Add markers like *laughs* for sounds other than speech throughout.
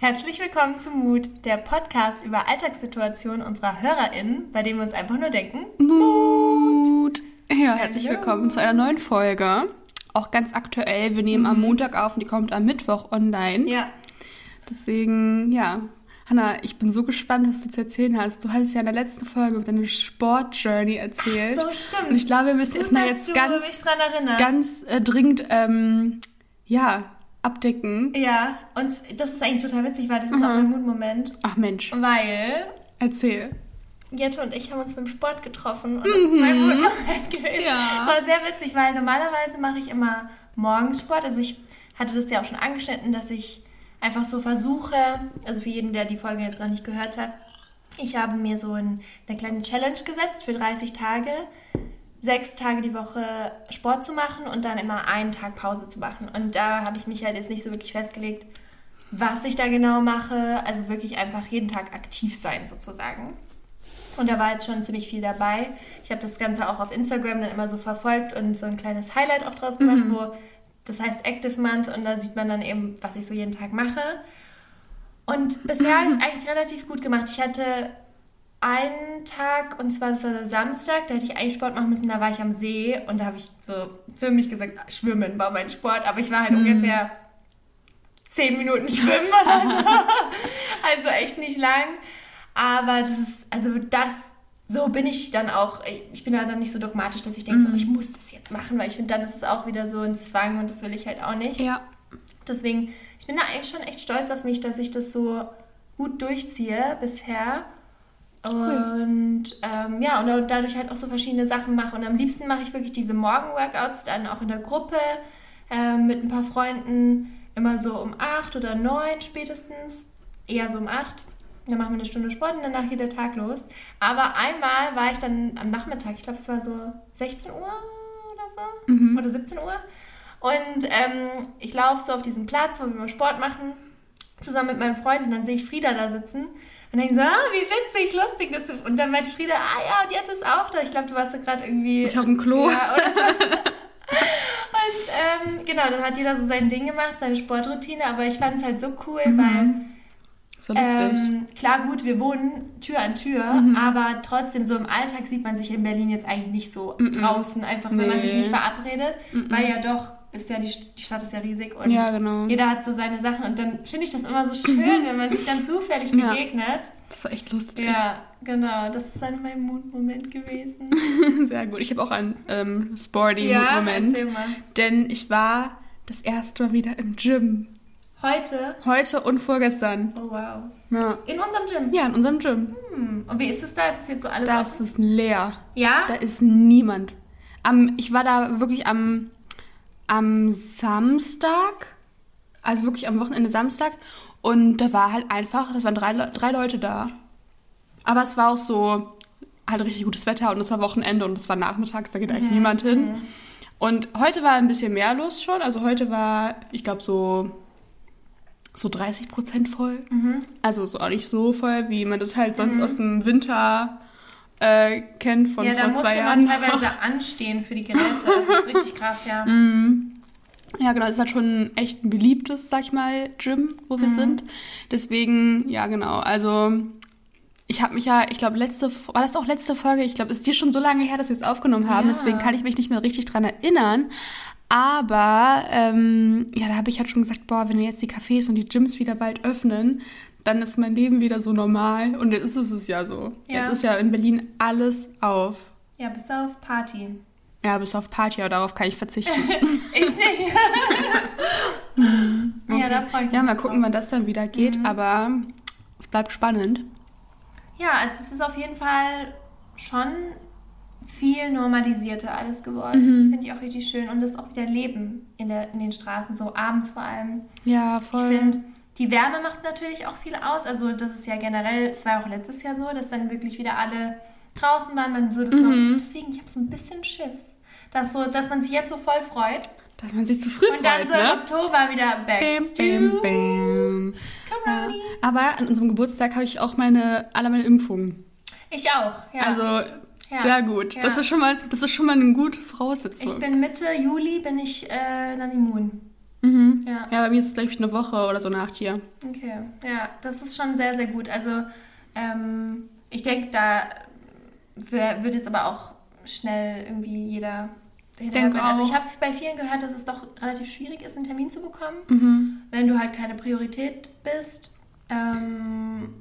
Herzlich willkommen zu Mut, der Podcast über Alltagssituationen unserer HörerInnen, bei dem wir uns einfach nur denken. Mut! Ja, herzlich willkommen zu einer neuen Folge. Auch ganz aktuell. Wir nehmen am Montag auf und die kommt am Mittwoch online. Ja. Deswegen, ja. Hanna, ich bin so gespannt, was du zu erzählen hast. Du hast es ja in der letzten Folge über deine Sport-Journey erzählt. Ach so, stimmt. Und ich glaube, wir müssen erstmal jetzt ganz, ganz äh, dringend, ähm, ja, abdecken. ja, und das ist eigentlich total witzig, weil das ist auch mein Mutmoment. Ach Mensch, Weil erzähl. Jette und ich haben uns beim Sport getroffen und das ist mein Mutmoment gewesen. Mhm. Ja. Es war sehr witzig, weil normalerweise mache ich immer morgens Sport. Also ich hatte das ja auch schon angeschnitten, dass ich einfach so versuche, also für jeden, der die Folge jetzt noch nicht gehört hat, ich habe mir so ein, eine kleine Challenge gesetzt für 30 Tage, sechs Tage die Woche Sport zu machen und dann immer einen Tag Pause zu machen. Und da habe ich mich halt jetzt nicht so wirklich festgelegt, was ich da genau mache. Also wirklich einfach jeden Tag aktiv sein sozusagen. Und da war jetzt schon ziemlich viel dabei. Ich habe das Ganze auch auf Instagram dann immer so verfolgt und so ein kleines Highlight auch draus gemacht, wo das heißt Active Month und da sieht man dann eben, was ich so jeden Tag mache. Und bisher habe ich es *laughs* eigentlich relativ gut gemacht. Ich hatte einen Tag, und zwar das war der Samstag, da hätte ich eigentlich Sport machen müssen, da war ich am See und da habe ich so für mich gesagt, Schwimmen war mein Sport, aber ich war halt ungefähr zehn Minuten schwimmen oder so. *laughs* also echt nicht lang. Aber das ist, also das, so bin ich dann auch, ich bin da dann nicht so dogmatisch, dass ich denke, so, ich muss das jetzt machen, weil ich finde, dann ist es auch wieder so ein Zwang und das will ich halt auch nicht. Ja. Deswegen, ich bin da eigentlich schon echt stolz auf mich, dass ich das so gut durchziehe bisher. Und ähm, ja, und dadurch halt auch so verschiedene Sachen mache. Und am liebsten mache ich wirklich diese Morgen-Workouts dann auch in der Gruppe ähm, mit ein paar Freunden. Immer so um 8 oder 9 spätestens. Eher so um 8. Dann machen wir eine Stunde Sport und danach geht der Tag los. Aber einmal war ich dann am Nachmittag, ich glaube, es war so 16 Uhr oder so. Oder 17 Uhr. Und ähm, ich laufe so auf diesem Platz, wo wir immer Sport machen, zusammen mit meinem Freund. Und dann sehe ich Frieda da sitzen. Und denke so, ah, wie witzig, lustig. Das und dann meinte Frieda, ah ja, die hat das auch da. Ich glaube, du warst da gerade irgendwie... Ich auf dem Klo. Ja, oder so. *laughs* Und ähm, genau, dann hat jeder so sein Ding gemacht, seine Sportroutine. Aber ich fand es halt so cool, weil... So lustig. Ähm, klar, gut, wir wohnen Tür an Tür, Mhm. aber trotzdem, so im Alltag sieht man sich in Berlin jetzt eigentlich nicht so draußen, einfach wenn man Nee. sich nicht verabredet, weil ja doch, ist ja die, die Stadt ist ja riesig und Ja, genau. jeder hat so seine Sachen und dann finde ich das immer so schön, wenn man sich dann zufällig *laughs* Ja. begegnet. Das war echt lustig. Ja, genau, das ist dann mein Mutmoment gewesen. *laughs* Sehr gut. Ich habe auch einen ähm, sporty ja, Moment. erzähl mal. Denn ich war das erste Mal wieder im Gym. Heute, Heute und vorgestern. oh wow, Ja, in unserem Gym. ja in unserem Gym. Hm. Und wie ist es da? Ist es jetzt so alles Das offen? ist leer. Ja? Da ist niemand. Am, ich war da wirklich am, am Samstag, also wirklich am Wochenende Samstag. Und da war halt einfach, das waren drei, drei Leute da. Aber es war auch so, halt richtig gutes Wetter und es war Wochenende und es war nachmittags, da geht eigentlich niemand hin. Und heute war ein bisschen mehr los schon. Also heute war, ich glaube, so, so 30 Prozent voll. Also so auch nicht so voll, wie man das halt sonst aus dem Winter äh, kennt von ja, da vor musste zwei man Jahren. teilweise anstehen für die Geräte. Das ist richtig krass, ja. *laughs* Ja, genau, es ist halt schon echt ein beliebtes, sag ich mal, Gym, wo Mhm. wir sind. Deswegen, ja, genau. Also, ich habe mich ja, ich glaube, letzte, war das auch letzte Folge? Ich glaube, ist dir schon so lange her, dass wir es aufgenommen haben. Ja. Deswegen kann ich mich nicht mehr richtig dran erinnern. Aber, ähm, ja, da habe ich halt schon gesagt, boah, wenn jetzt die Cafés und die Gyms wieder bald öffnen, dann ist mein Leben wieder so normal. Und jetzt ist es ja so. Ja. Jetzt ist ja in Berlin alles auf. Ja, bis auf Party. Ja, bis auf Party, aber darauf kann ich verzichten. *laughs* Ich nicht. *laughs* Ja, da freue ich mich. Ja, mal drauf. gucken, wann das dann wieder geht, aber es bleibt spannend. Ja, also es ist auf jeden Fall schon viel normalisierter alles geworden. Finde ich auch richtig schön. Und das ist auch wieder Leben in, der, in den Straßen, so abends vor allem. Ja, Ich voll. finde, die Wärme macht natürlich auch viel aus. Also das ist ja generell, es war auch letztes Jahr so, dass dann wirklich wieder alle draußen waren. Man so Mhm. noch, deswegen, ich habe so ein bisschen Schiss. Dass, so, dass man sich jetzt so voll freut. Dass man sich zu früh Und dann freut, so im ne? Oktober wieder back Bam, bam, bam. Ja. Aber an unserem Geburtstag habe ich auch meine, alle meine Impfungen. Ich auch, ja. Also Ja. sehr gut. Ja. Das ist schon mal, das ist schon mal eine gute Voraussetzung. ich bin Mitte Juli bin ich äh, dann immun. Mhm. Ja. Ja, bei mir ist es, glaube ich, eine Woche oder so nach dir. Okay, ja, das ist schon sehr, sehr gut. Also ähm, ich denke, da wär- wird jetzt aber auch schnell irgendwie jeder dahinter Denk sein. Also ich habe bei vielen gehört, dass es doch relativ schwierig ist, einen Termin zu bekommen, Mhm. wenn du halt keine Priorität bist. Ähm,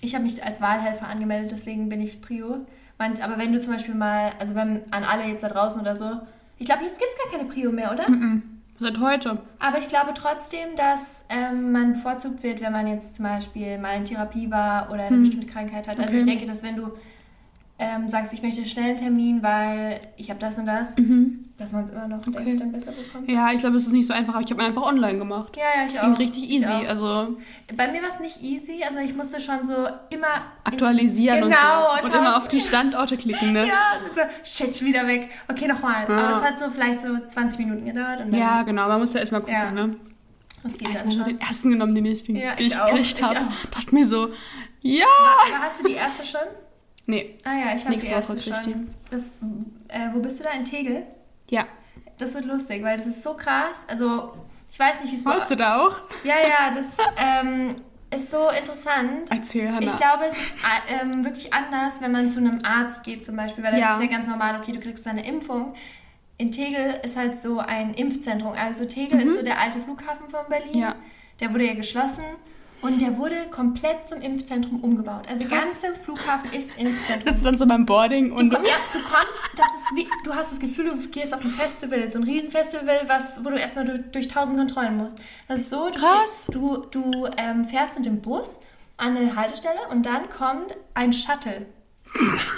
ich habe mich als Wahlhelfer angemeldet, deswegen bin ich Prio. Aber wenn du zum Beispiel mal, also wenn an alle jetzt da draußen oder so, ich glaube, jetzt gibt es gar keine Prio mehr, oder? Mhm. Seit heute. Aber ich glaube trotzdem, dass ähm, man bevorzugt wird, wenn man jetzt zum Beispiel mal in Therapie war oder eine Hm. bestimmte Krankheit hat. Also Okay. ich denke, dass wenn du ähm, sagst, ich möchte schnell einen Termin, weil ich habe das und das, Mhm. dass man es immer noch, Okay. ich, dann besser bekommt. Ja, ich glaube, es ist nicht so einfach, aber ich habe einfach online gemacht. Ja, ja, ich Das auch. ging richtig Ich easy. Also Bei mir war es nicht easy, also ich musste schon so immer aktualisieren Genau, und so. Und und immer auf die Standorte klicken, ne? Ja, und so, shit, schon wieder weg. Okay, nochmal. Ja. Aber es hat so vielleicht so 20 Minuten gedauert Ja, genau. Man muss ja erstmal gucken, Ja. ne? das geht Ich habe schon. den ersten genommen, den ich, den, Ja, ich ich gekriegt ich habe. Dachte mir so, ja! Hast du die erste schon? Nee, Ah ja, ich habe die Nächste erste Woche krieg ich schon. Das, äh, wo bist du da? In Tegel? ja. Das wird lustig, weil das ist so krass. Also, ich weiß nicht, wie es Warst du da auch? Ja, ja, das ähm, ist so interessant. Erzähl, Hannah. Ich glaube, es ist äh, ähm, wirklich anders, wenn man zu einem Arzt geht zum Beispiel, weil das Ja. ist ja ganz normal, okay, du kriegst deine Impfung. In Tegel ist halt so ein Impfzentrum. Also Tegel ist so der alte Flughafen von Berlin. Mhm. Ja. Der wurde ja geschlossen und der wurde komplett zum Impfzentrum umgebaut. Also der ganze Flughafen ist Impfzentrum. Das ist dann so beim Boarding und Du, ja, du kommst, das ist wie, du hast das Gefühl, du gehst auf ein Festival, so ein Riesenfestival, was, wo du erstmal durch, durch tausend Kontrollen musst. Das ist so, du, Krass. du, du ähm, fährst mit dem Bus an eine Haltestelle und dann kommt ein Shuttle.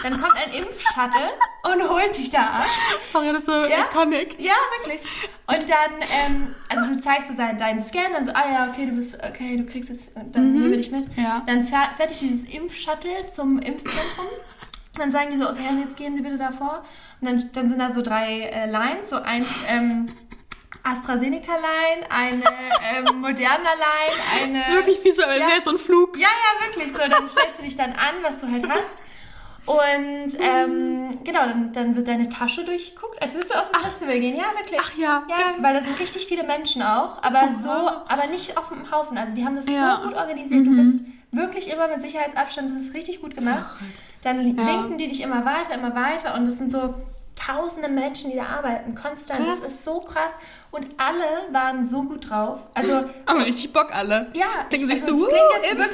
Dann kommt ein Impfshuttle und holt dich da ab. sorry, das ist so Ja? iconic. Ja, wirklich. Und dann, ähm, also du zeigst so seinen, deinen Scan, dann so, ah ja, okay, du bist, okay, du kriegst jetzt, dann nehmen wir dich mit. Ja. Dann fährt, fährt dich dieses Impfshuttle zum Impfzentrum. Und dann sagen die so, okay, und jetzt gehen Sie bitte davor. Und dann, dann sind da so drei äh, Lines, so eins ähm, AstraZeneca-Line, eine ähm, Moderna-Line, eine... Wirklich wie so, Ja. so ein Flug. Ja, ja, wirklich so. Dann stellst du dich dann an, was du halt hast. Und ähm, genau, dann, dann wird deine Tasche durchgeguckt, als würdest du auf ein Festival gehen. Ja, wirklich. Ach ja, ja geil. weil da sind richtig viele Menschen auch, aber so, aber nicht auf dem Haufen. Also die haben das Ja. Mhm. so gut organisiert. Du bist wirklich immer mit Sicherheitsabstand, das ist richtig gut gemacht. Dann Ja. winken die dich immer weiter, immer weiter und das sind so tausende Menschen, die da arbeiten, konstant. Krass. Das ist so krass. Und alle waren so gut drauf. Also *laughs* Aber richtig Bock alle. ja, Denken ich, sich also, so, wuh, impfen,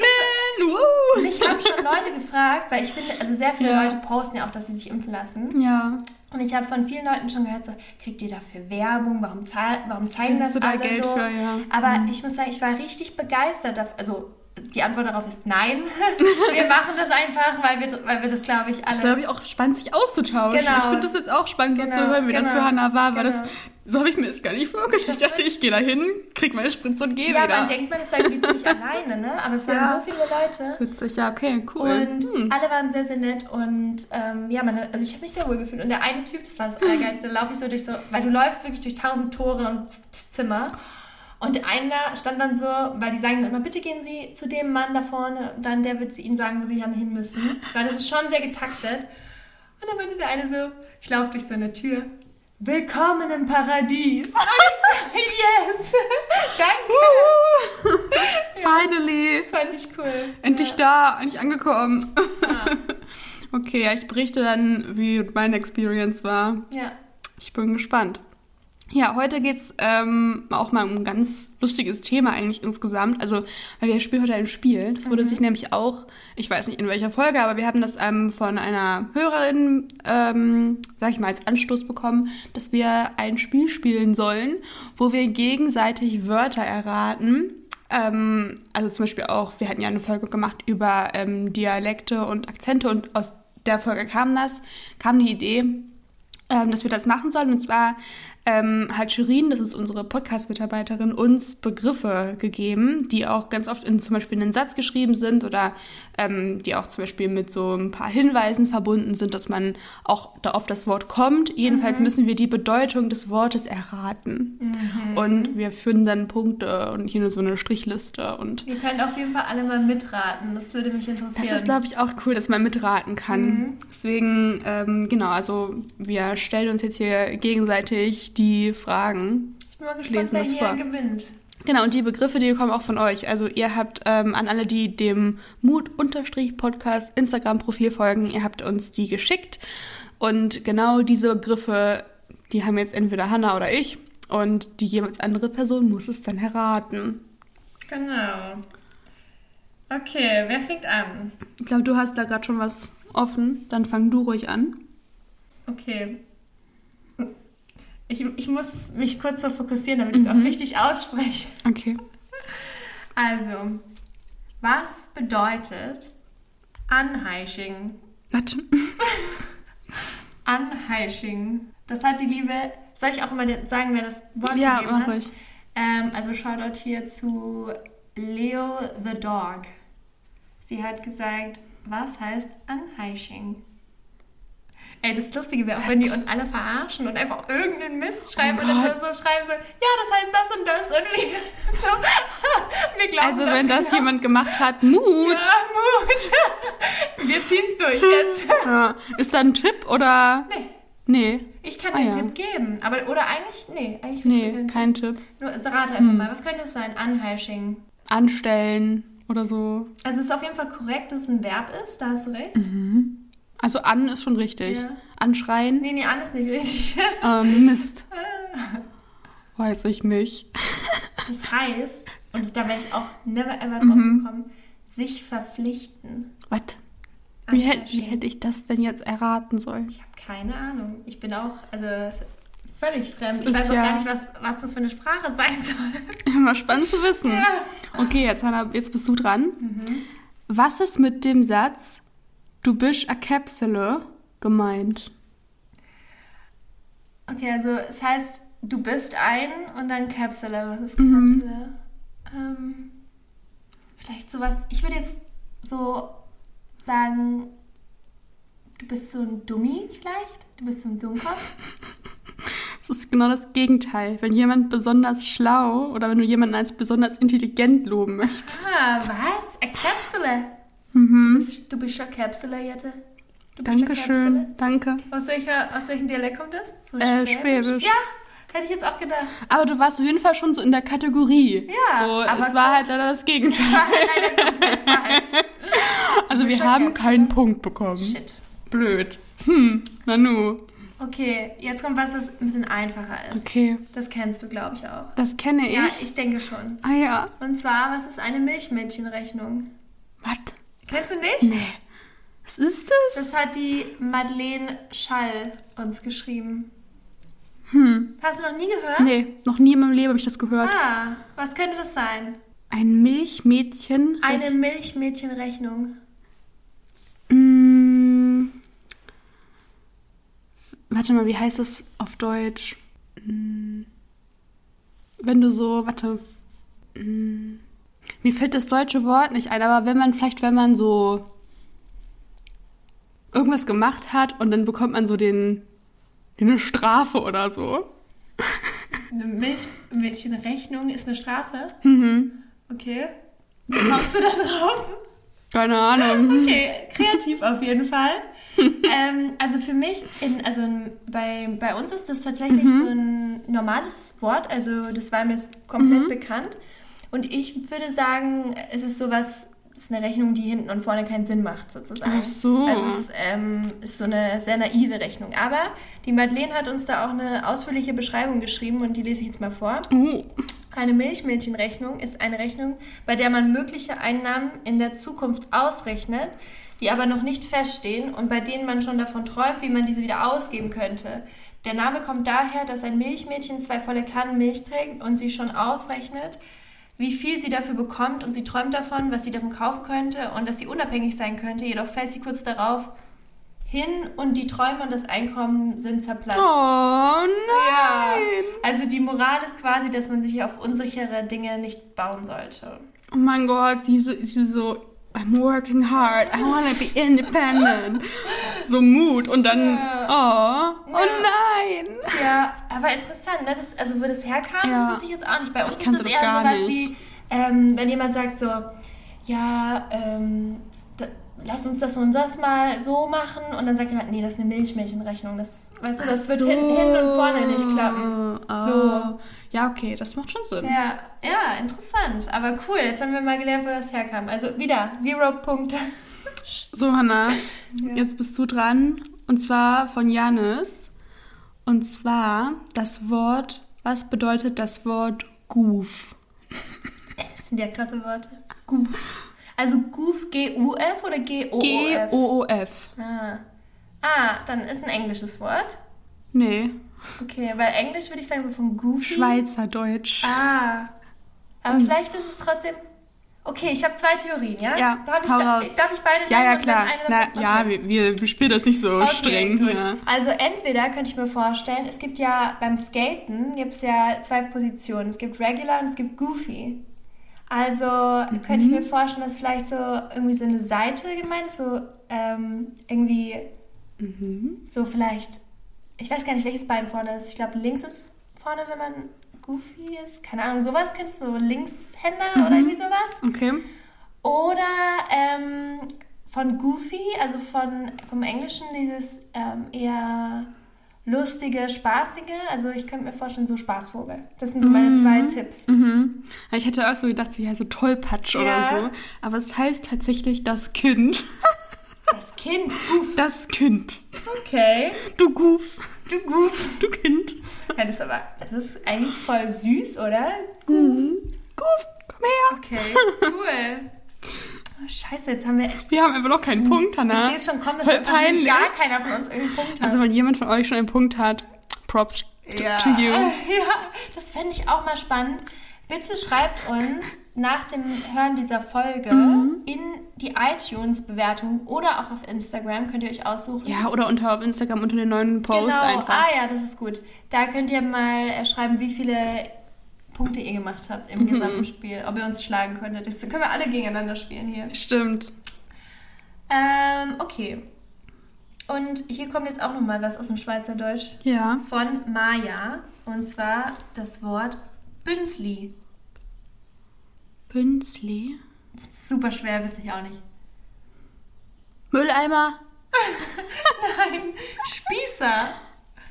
wuh. mich haben schon Leute gefragt, weil ich finde, also sehr viele Ja. Leute posten ja auch, dass sie sich impfen lassen. Ja. Und ich habe von vielen Leuten schon gehört, so, kriegt ihr dafür Werbung? Warum, zahl, warum zeigen das Kriegst du da alle Geld so? für, ja. Aber ich muss sagen, ich war richtig begeistert. Also die Antwort darauf ist nein. *laughs* wir machen das einfach, weil wir, weil wir das, glaube ich, alle... Das ist, glaube ich, auch spannend, sich auszutauschen. Genau. Ich finde das jetzt auch spannend, so Genau, zu hören, wie das genau, für Hannah war, weil genau. das, so habe ich mir das gar nicht vorgestellt. Ich Das dachte, ich gehe da hin, krieg meine Spritze und gehe ja, wieder. man denkt, man ist da irgendwie ziemlich alleine, ne? Aber es waren Ja. so viele Leute. Witzig, ja, okay, cool. Und Hm. alle waren sehr, sehr nett und ähm, ja, meine, also ich habe mich sehr wohl gefühlt. Und der eine Typ, das war das *laughs* Allergeilste, da laufe ich so durch so, weil du läufst wirklich durch tausend Tore und Zimmer. Und einer stand dann so, weil die sagen dann immer, bitte gehen Sie zu dem Mann da vorne, dann der wird Ihnen sagen, wo Sie dann hin müssen. Weil das ist schon sehr getaktet. Und dann meinte der eine so, ich laufe durch so eine Tür. Willkommen im Paradies. Und ich so, yes. *laughs* Danke. Finally! Fand ich cool. Endlich Ja. da, endlich angekommen. Ja. *laughs* Okay, ja, ich berichte dann, wie meine Experience war. ja. Ich bin gespannt. Ja, heute geht's ähm, auch mal um ein ganz lustiges Thema eigentlich insgesamt. Also, weil wir spielen heute ein Spiel. Das wurde sich nämlich auch, ich weiß nicht in welcher Folge, aber wir haben das ähm, von einer Hörerin, ähm, sag ich mal, als Anstoß bekommen, dass wir ein Spiel spielen sollen, wo wir gegenseitig Wörter erraten. Ähm, also zum Beispiel auch, wir hatten ja eine Folge gemacht über ähm, Dialekte und Akzente und aus der Folge kam das, kam die Idee, ähm, dass wir das machen sollen. Und zwar ähm, hat Shirin, das ist unsere Podcast-Mitarbeiterin, uns Begriffe gegeben, die auch ganz oft in zum Beispiel einen Satz geschrieben sind oder ähm, die auch zum Beispiel mit so ein paar Hinweisen verbunden sind, dass man auch da auf das Wort kommt. Jedenfalls müssen wir die Bedeutung des Wortes erraten. Und wir führen dann Punkte und hier nur so eine Strichliste und Ihr könnt auf jeden Fall alle mal mitraten. Das würde mich interessieren. das ist, glaube ich, auch cool, dass man mitraten kann. Deswegen, ähm, genau, also wir stellen uns jetzt hier gegenseitig die Fragen. ich bin mal gespannt, lesen das vor. gewinnt. Genau, und die Begriffe, die kommen auch von euch. Also ihr habt ähm, an alle, die dem Mut-Podcast Instagram-Profil folgen, ihr habt uns die geschickt. Und genau diese Begriffe, die haben jetzt entweder Hannah oder ich. Und die jeweils andere Person muss es dann erraten. Genau. Okay, wer fängt an? Ich glaube, du hast da gerade schon was offen. Dann fang du ruhig an. Okay. Ich, ich muss mich kurz so fokussieren, damit ich es auch richtig ausspreche. Okay. Also, was bedeutet Anheisching? Warte. Anheisching. Das hat die liebe. Soll ich auch immer sagen, wer das Wort Ja, gegeben mach hat? ruhig. Ähm, also Shoutout hier zu Leo the Dog. Sie hat gesagt, was heißt Anheisching? Ey, das Lustige wäre auch, wenn die uns alle verarschen und einfach irgendeinen Mist schreiben Oh und dann so, so schreiben so, ja, das heißt das und das und wir, *laughs* so, wir glauben Also wenn das genau. jemand gemacht hat, Mut. Ja, Mut. *laughs* Wir ziehen's durch jetzt. Ja. Ist da ein Tipp oder? Nee, Nee. ich kann Ah, den ja. Tipp geben. Aber, oder eigentlich, nee, eigentlich Nee, keinen kein Tipp. Tipp. Nur, also rate Hm. einfach mal, was könnte es sein? Anheisching. Anstellen oder so. Also es ist auf jeden Fall korrekt, dass es ein Verb ist, da hast du recht. Also an ist schon richtig. Ja. Anschreien? Nee, nee, an ist nicht richtig. *laughs* Ähm, Mist. Weiß ich nicht. Das heißt, und da wäre ich auch never ever drauf Mhm. gekommen, sich verpflichten. Was? Wie, hätt, wie hätte ich das denn jetzt erraten sollen? Ich habe keine Ahnung. Ich bin auch, also völlig fremd. Ich weiß auch ja- gar nicht, was, was das für eine Sprache sein soll. *laughs* Immer spannend zu wissen. Ja. Okay, jetzt Hannah, jetzt bist du dran. Mhm. Was ist mit dem Satz, du bist a Kapsele gemeint? Okay, also es heißt, du bist ein und dann Kapsele. Was ist Mhm. Kapsele? Ähm, vielleicht sowas, ich würde jetzt so sagen, du bist so ein Dummi vielleicht? Du bist so ein Dummkopf? *laughs* Das ist genau das Gegenteil. Wenn jemand besonders schlau oder wenn du jemanden als besonders intelligent loben möchtest. Ah, was? A Kapsele? Mhm. Du bist, du bist schon Kapsele, Jette? Du bist schon Dankeschön. Danke. Aus, welcher, aus welchem Dialekt kommt das? So Äh, Schwäbisch. Ja, hätte ich jetzt auch gedacht. Aber du warst auf jeden Fall schon so in der Kategorie. Ja, so, aber es war halt leider das Gegenteil. War leider komplett falsch. *laughs* Also wir haben keinen Punkt bekommen. Shit. Blöd. Hm, Nanu. Okay, jetzt kommt was, das ein bisschen einfacher ist. Okay, Das kennst du, glaube ich, auch. das kenne ich. Ja, ich denke schon. Ah ja. Und zwar, was ist eine Milchmädchenrechnung? Was? Kennst du nicht? Nee. Was ist das? Das hat die Madeleine Schall uns geschrieben. Hm. Hast du noch nie gehört? Nee, noch nie in meinem Leben habe ich das gehört. Ah, was könnte das sein? Ein Milchmädchen. Eine Milchmädchenrechnung. Mm. Warte mal, wie heißt das auf Deutsch? Mm. Wenn du so, warte. Mm. Mir fällt das deutsche Wort nicht ein, aber wenn man vielleicht, wenn man so irgendwas gemacht hat und dann bekommt man so den eine Strafe oder so. Eine Milchmädchenrechnung ist eine Strafe? Mhm. Okay. Wie kommst du da drauf? Keine Ahnung. Okay, kreativ auf jeden Fall. ähm, also für mich, in, also bei, bei uns ist das tatsächlich Mhm. so ein normales Wort, also das war mir komplett Mhm. bekannt. Und ich würde sagen, es ist sowas, es ist eine Rechnung, die hinten und vorne keinen Sinn macht, sozusagen. Ach so. Also es ist, ähm, ist so eine sehr naive Rechnung. Aber die Madeleine hat uns da auch eine ausführliche Beschreibung geschrieben und die lese ich jetzt mal vor. Oh. Eine Milchmädchenrechnung ist eine Rechnung, bei der man mögliche Einnahmen in der Zukunft ausrechnet, die aber noch nicht feststehen und bei denen man schon davon träumt, wie man diese wieder ausgeben könnte. Der Name kommt daher, dass ein Milchmädchen zwei volle Kannen Milch trägt und sie schon ausrechnet, wie viel sie dafür bekommt und sie träumt davon, was sie davon kaufen könnte und dass sie unabhängig sein könnte. Jedoch fällt sie kurz darauf hin und die Träume und das Einkommen sind zerplatzt. Oh nein. Ja. Also die Moral ist quasi, dass man sich auf unsichere Dinge nicht bauen sollte. Oh mein Gott, sie so, sie so, I'm working hard, I wanna be independent. So Mut und dann, oh, oh nein. Ja, aber interessant, ne? Das, also wo das herkam, Ja. das wusste ich jetzt auch nicht. Bei uns ist das das eher sowas nicht. wie, ähm, wenn jemand sagt so, ja, ähm, lass uns das und das mal so machen. Und dann sagt jemand, nee, das ist eine Milchmädchenrechnung. Das, weißt du, das wird So. hin, hin und vorne nicht klappen. Ah. So. Ja, okay, das macht schon Sinn. Ja, ja, interessant. Aber cool, jetzt haben wir mal gelernt, wo das herkam. Also wieder, Zero Punkte. So, Hannah, *laughs* Ja. jetzt bist du dran. Und zwar von Janis. Und zwar das Wort, was bedeutet das Wort Goof? *laughs* Das sind ja krasse Worte. Goof. Also Goof, G-U-F oder G-O-O-F? G-O-O-F. Ah. ah, dann ist ein englisches Wort. Nee, Okay, weil Englisch würde ich sagen so von Goofy. Schweizerdeutsch. Ah. Aber vielleicht ist es trotzdem. Okay, ich habe zwei Theorien, ja? Ja, darf ich, raus. darf ich beide Ja, ja, klar. Na, ja, wir, wir, spielen das nicht so Okay, streng hier. Also entweder könnte ich mir vorstellen, es gibt ja beim Skaten gibt es ja zwei Positionen. Es gibt Regular und es gibt Goofy. Also könnte ich Mhm. mir vorstellen, dass vielleicht so irgendwie so eine Seite gemeint ist, so ähm, irgendwie Mhm. so vielleicht, ich weiß gar nicht, welches Bein vorne ist. Ich glaube, links ist vorne, wenn man Goofy ist. Keine Ahnung, sowas kennst du, so Linkshänder Mhm. oder irgendwie sowas. Okay. Oder ähm, von Goofy, also von, vom Englischen dieses ähm, eher lustige, spaßige. Also ich könnte mir vorstellen, so Spaßvogel. Das sind so meine zwei Tipps. Mhm. Ich hätte auch so gedacht, so, ja, so Tollpatsch Ja. oder so. Aber es heißt tatsächlich das Kind. Das Kind, Goof. Das Kind. Okay. Du Goof. Du Goof. Du Kind. Ja, das ist aber, das ist eigentlich voll süß, oder? Mhm. Goof, komm her. Okay, cool. Scheiße, jetzt haben wir echt... Wir haben einfach noch keinen Punkt, Ich Hannah. sehe es schon kommen, dass Voll peinlich. gar keiner von uns irgendeinen Punkt hat. Also wenn jemand von euch schon einen Punkt hat, Props to, Ja. to you. *laughs* ja, das fände ich auch mal spannend. Bitte schreibt uns nach dem Hören dieser Folge Mhm. in die iTunes-Bewertung oder auch auf Instagram, könnt ihr euch aussuchen. Ja, oder unter auf Instagram unter den neuen Post genau. einfach. Ah ja, das ist gut. Da könnt ihr mal äh, schreiben, wie viele Punkte ihr gemacht habt Mhm. im gesamten Spiel. Ob ihr uns schlagen könntet. Das können wir alle gegeneinander spielen hier. Stimmt. Ähm, okay. Und hier kommt jetzt auch nochmal was aus dem Schweizerdeutsch Ja. von Maya. Und zwar das Wort Bünzli. Bünzli. Super schwer, wüsste ich auch nicht. Mülleimer. *laughs* Nein, Spießer.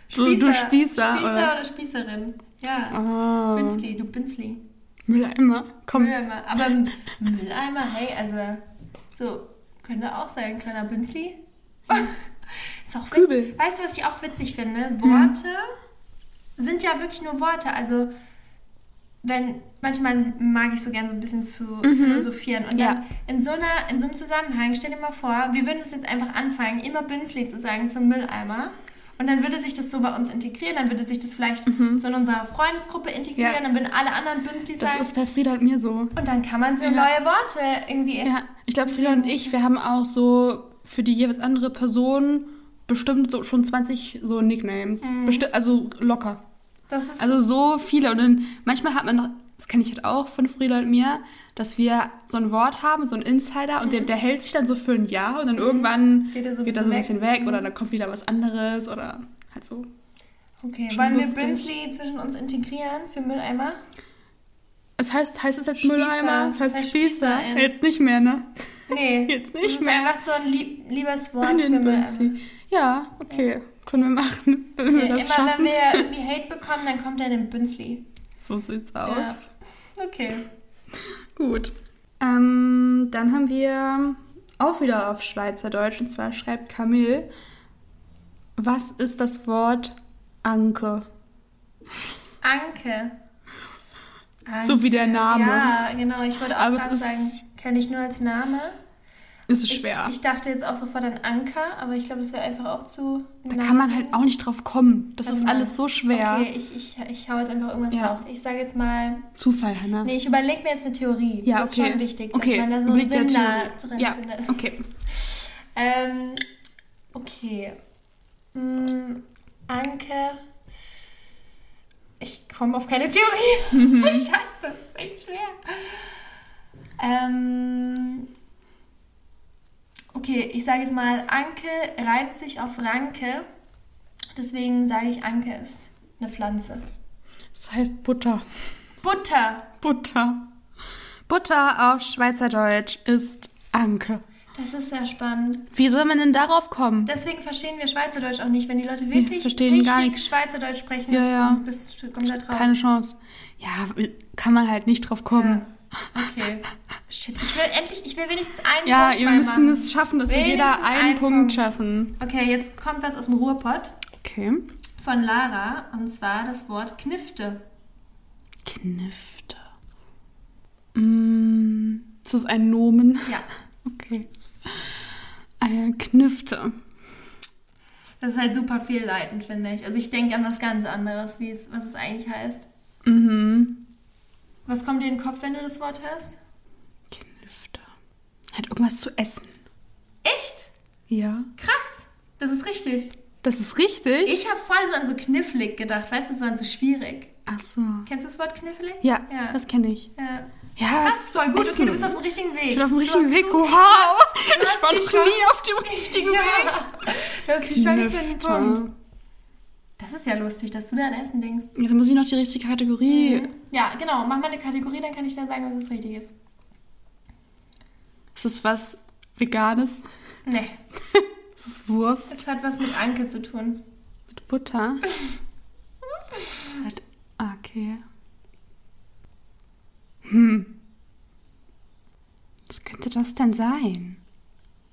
So, du Spießer, Spießer oder? oder, Spießerin. Ja. Oh. Bünzli, du Bünzli. Mülleimer. Komm. Mülleimer. Aber Mülleimer, hey, also so, könnte auch sein, kleiner Bünzli. *laughs* Ist auch Kübel. witzig. Weißt du, was ich auch witzig finde? Worte sind ja wirklich nur Worte. Also, wenn, manchmal mag ich so gern so ein bisschen zu philosophieren. Und dann Ja. in, so einer, in so einem Zusammenhang, stell dir mal vor, wir würden es jetzt einfach anfangen, immer Bünzli zu sagen zum Mülleimer. Und dann würde sich das so bei uns integrieren, dann würde sich das vielleicht so in unserer Freundesgruppe integrieren, Ja. dann würden alle anderen Bünzli Das sagen. ist bei Frieda und mir so. Und dann kann man so Ja. neue Worte irgendwie. Ja, ich glaube, Frieda und ich, wir haben auch so für die jeweils andere Person bestimmt so schon 20 so Nicknames. Besti also locker. Das ist Also so viele. Und dann manchmal hat man noch, das kenne ich halt auch von Frieda und mir, dass wir so ein Wort haben, so ein Insider, und der, der hält sich dann so für ein Jahr und dann irgendwann Geht er so ein geht er so ein bisschen bisschen weg, oder dann kommt wieder was anderes oder halt so. okay. schon Wollen wir lustig. Bünzli zwischen uns integrieren für Mülleimer? Es heißt, heißt es jetzt Spießer. Mülleimer? Es heißt Das heißt Spießer. Spießerin. Jetzt nicht mehr, ne? Nee. *laughs* Jetzt nicht das ist mehr. einfach so ein lieb, liebes Wort für Mülleimer. Ja, okay. Können wir machen, *laughs* wenn wir Okay, das immer schaffen. wenn wir irgendwie Hate bekommen, dann kommt er in den Bünzli. So sieht's aus. Okay. *laughs* Gut. Ähm, dann haben wir auch wieder auf Schweizerdeutsch und zwar schreibt Camille, was ist das Wort Anke? Anke. Anke. So wie der Name. Ja, genau. Ich wollte auch gerade sagen, kenne ich nur als Name. Ist es Ich, schwer. ich dachte jetzt auch sofort an Anker, aber ich glaube, das wäre einfach auch zu. da kann man halt auch nicht drauf kommen. Das Warte ist alles so schwer. Okay, ich, ich, ich hau jetzt einfach irgendwas Ja. raus. Ich sage jetzt mal. Zufall, Hannah. Nee, ich überlege mir jetzt eine Theorie. ja, das okay. ist schon wichtig, okay. dass man da so einen Sinn da drin ja. findet. Okay. Ähm, okay. Hm, Anke. Ich komme auf keine Theorie. *laughs* *laughs* Scheiße, das ist echt schwer. Ähm, okay, ich sage jetzt mal, Anke reibt sich auf Ranke. Deswegen sage ich, Anke ist eine Pflanze. Das heißt Butter. Butter. Butter. Butter auf Schweizerdeutsch ist Anke. Das ist sehr spannend. Wie soll man denn darauf kommen? Deswegen verstehen wir Schweizerdeutsch auch nicht. Wenn die Leute wirklich verstehen richtig gar nichts. Schweizerdeutsch sprechen, Ja, ja. bist du komplett raus. Keine Chance. Ja, kann man halt nicht drauf kommen. Ja. Okay. *laughs* Shit, ich will endlich, ich will wenigstens einen Ja, Punkt wir mal müssen machen. es schaffen, dass wir Wenigstens jeder einen einen Punkt Punkt. schaffen. Okay, jetzt kommt was aus dem Ruhrpott Okay. von Lara und zwar das Wort Knifte. Knifte. Mm, ist das ein Nomen? Ja, *laughs* Okay. Äh, Knifte. das ist halt super fehlleitend, finde ich. Also ich denke an was ganz anderes, wie es, was es eigentlich heißt. Mhm. Was kommt dir in den Kopf, wenn du das Wort hörst? Knifte. Hat irgendwas zu essen. Echt? Ja. Krass. Das ist richtig. Das ist richtig. Ich habe voll so an so knifflig gedacht, weißt du, so an so schwierig. Ach so. Kennst du das Wort knifflig? Ja, Ja. das kenne ich. Ja. Ja, Krass, voll gut. Okay, du bist auf dem richtigen Weg. Ich bin auf dem Du richtigen hast Weg. so- Wow! Du *laughs* Ich war noch nie auf dem richtigen Weg. Ja. Du hast die Chance für den Knifte. Punkt. Das ist ja lustig, dass du da an Essen denkst. Jetzt muss ich noch die richtige Kategorie. Ja, genau. Mach mal eine Kategorie, dann kann ich dir sagen, ob das richtig ist. Ist es was Veganes? Nee, *laughs* Ist es Wurst es hat was mit Anke zu tun. mit Butter? *laughs* Halt- okay. Hm. Was könnte das denn sein?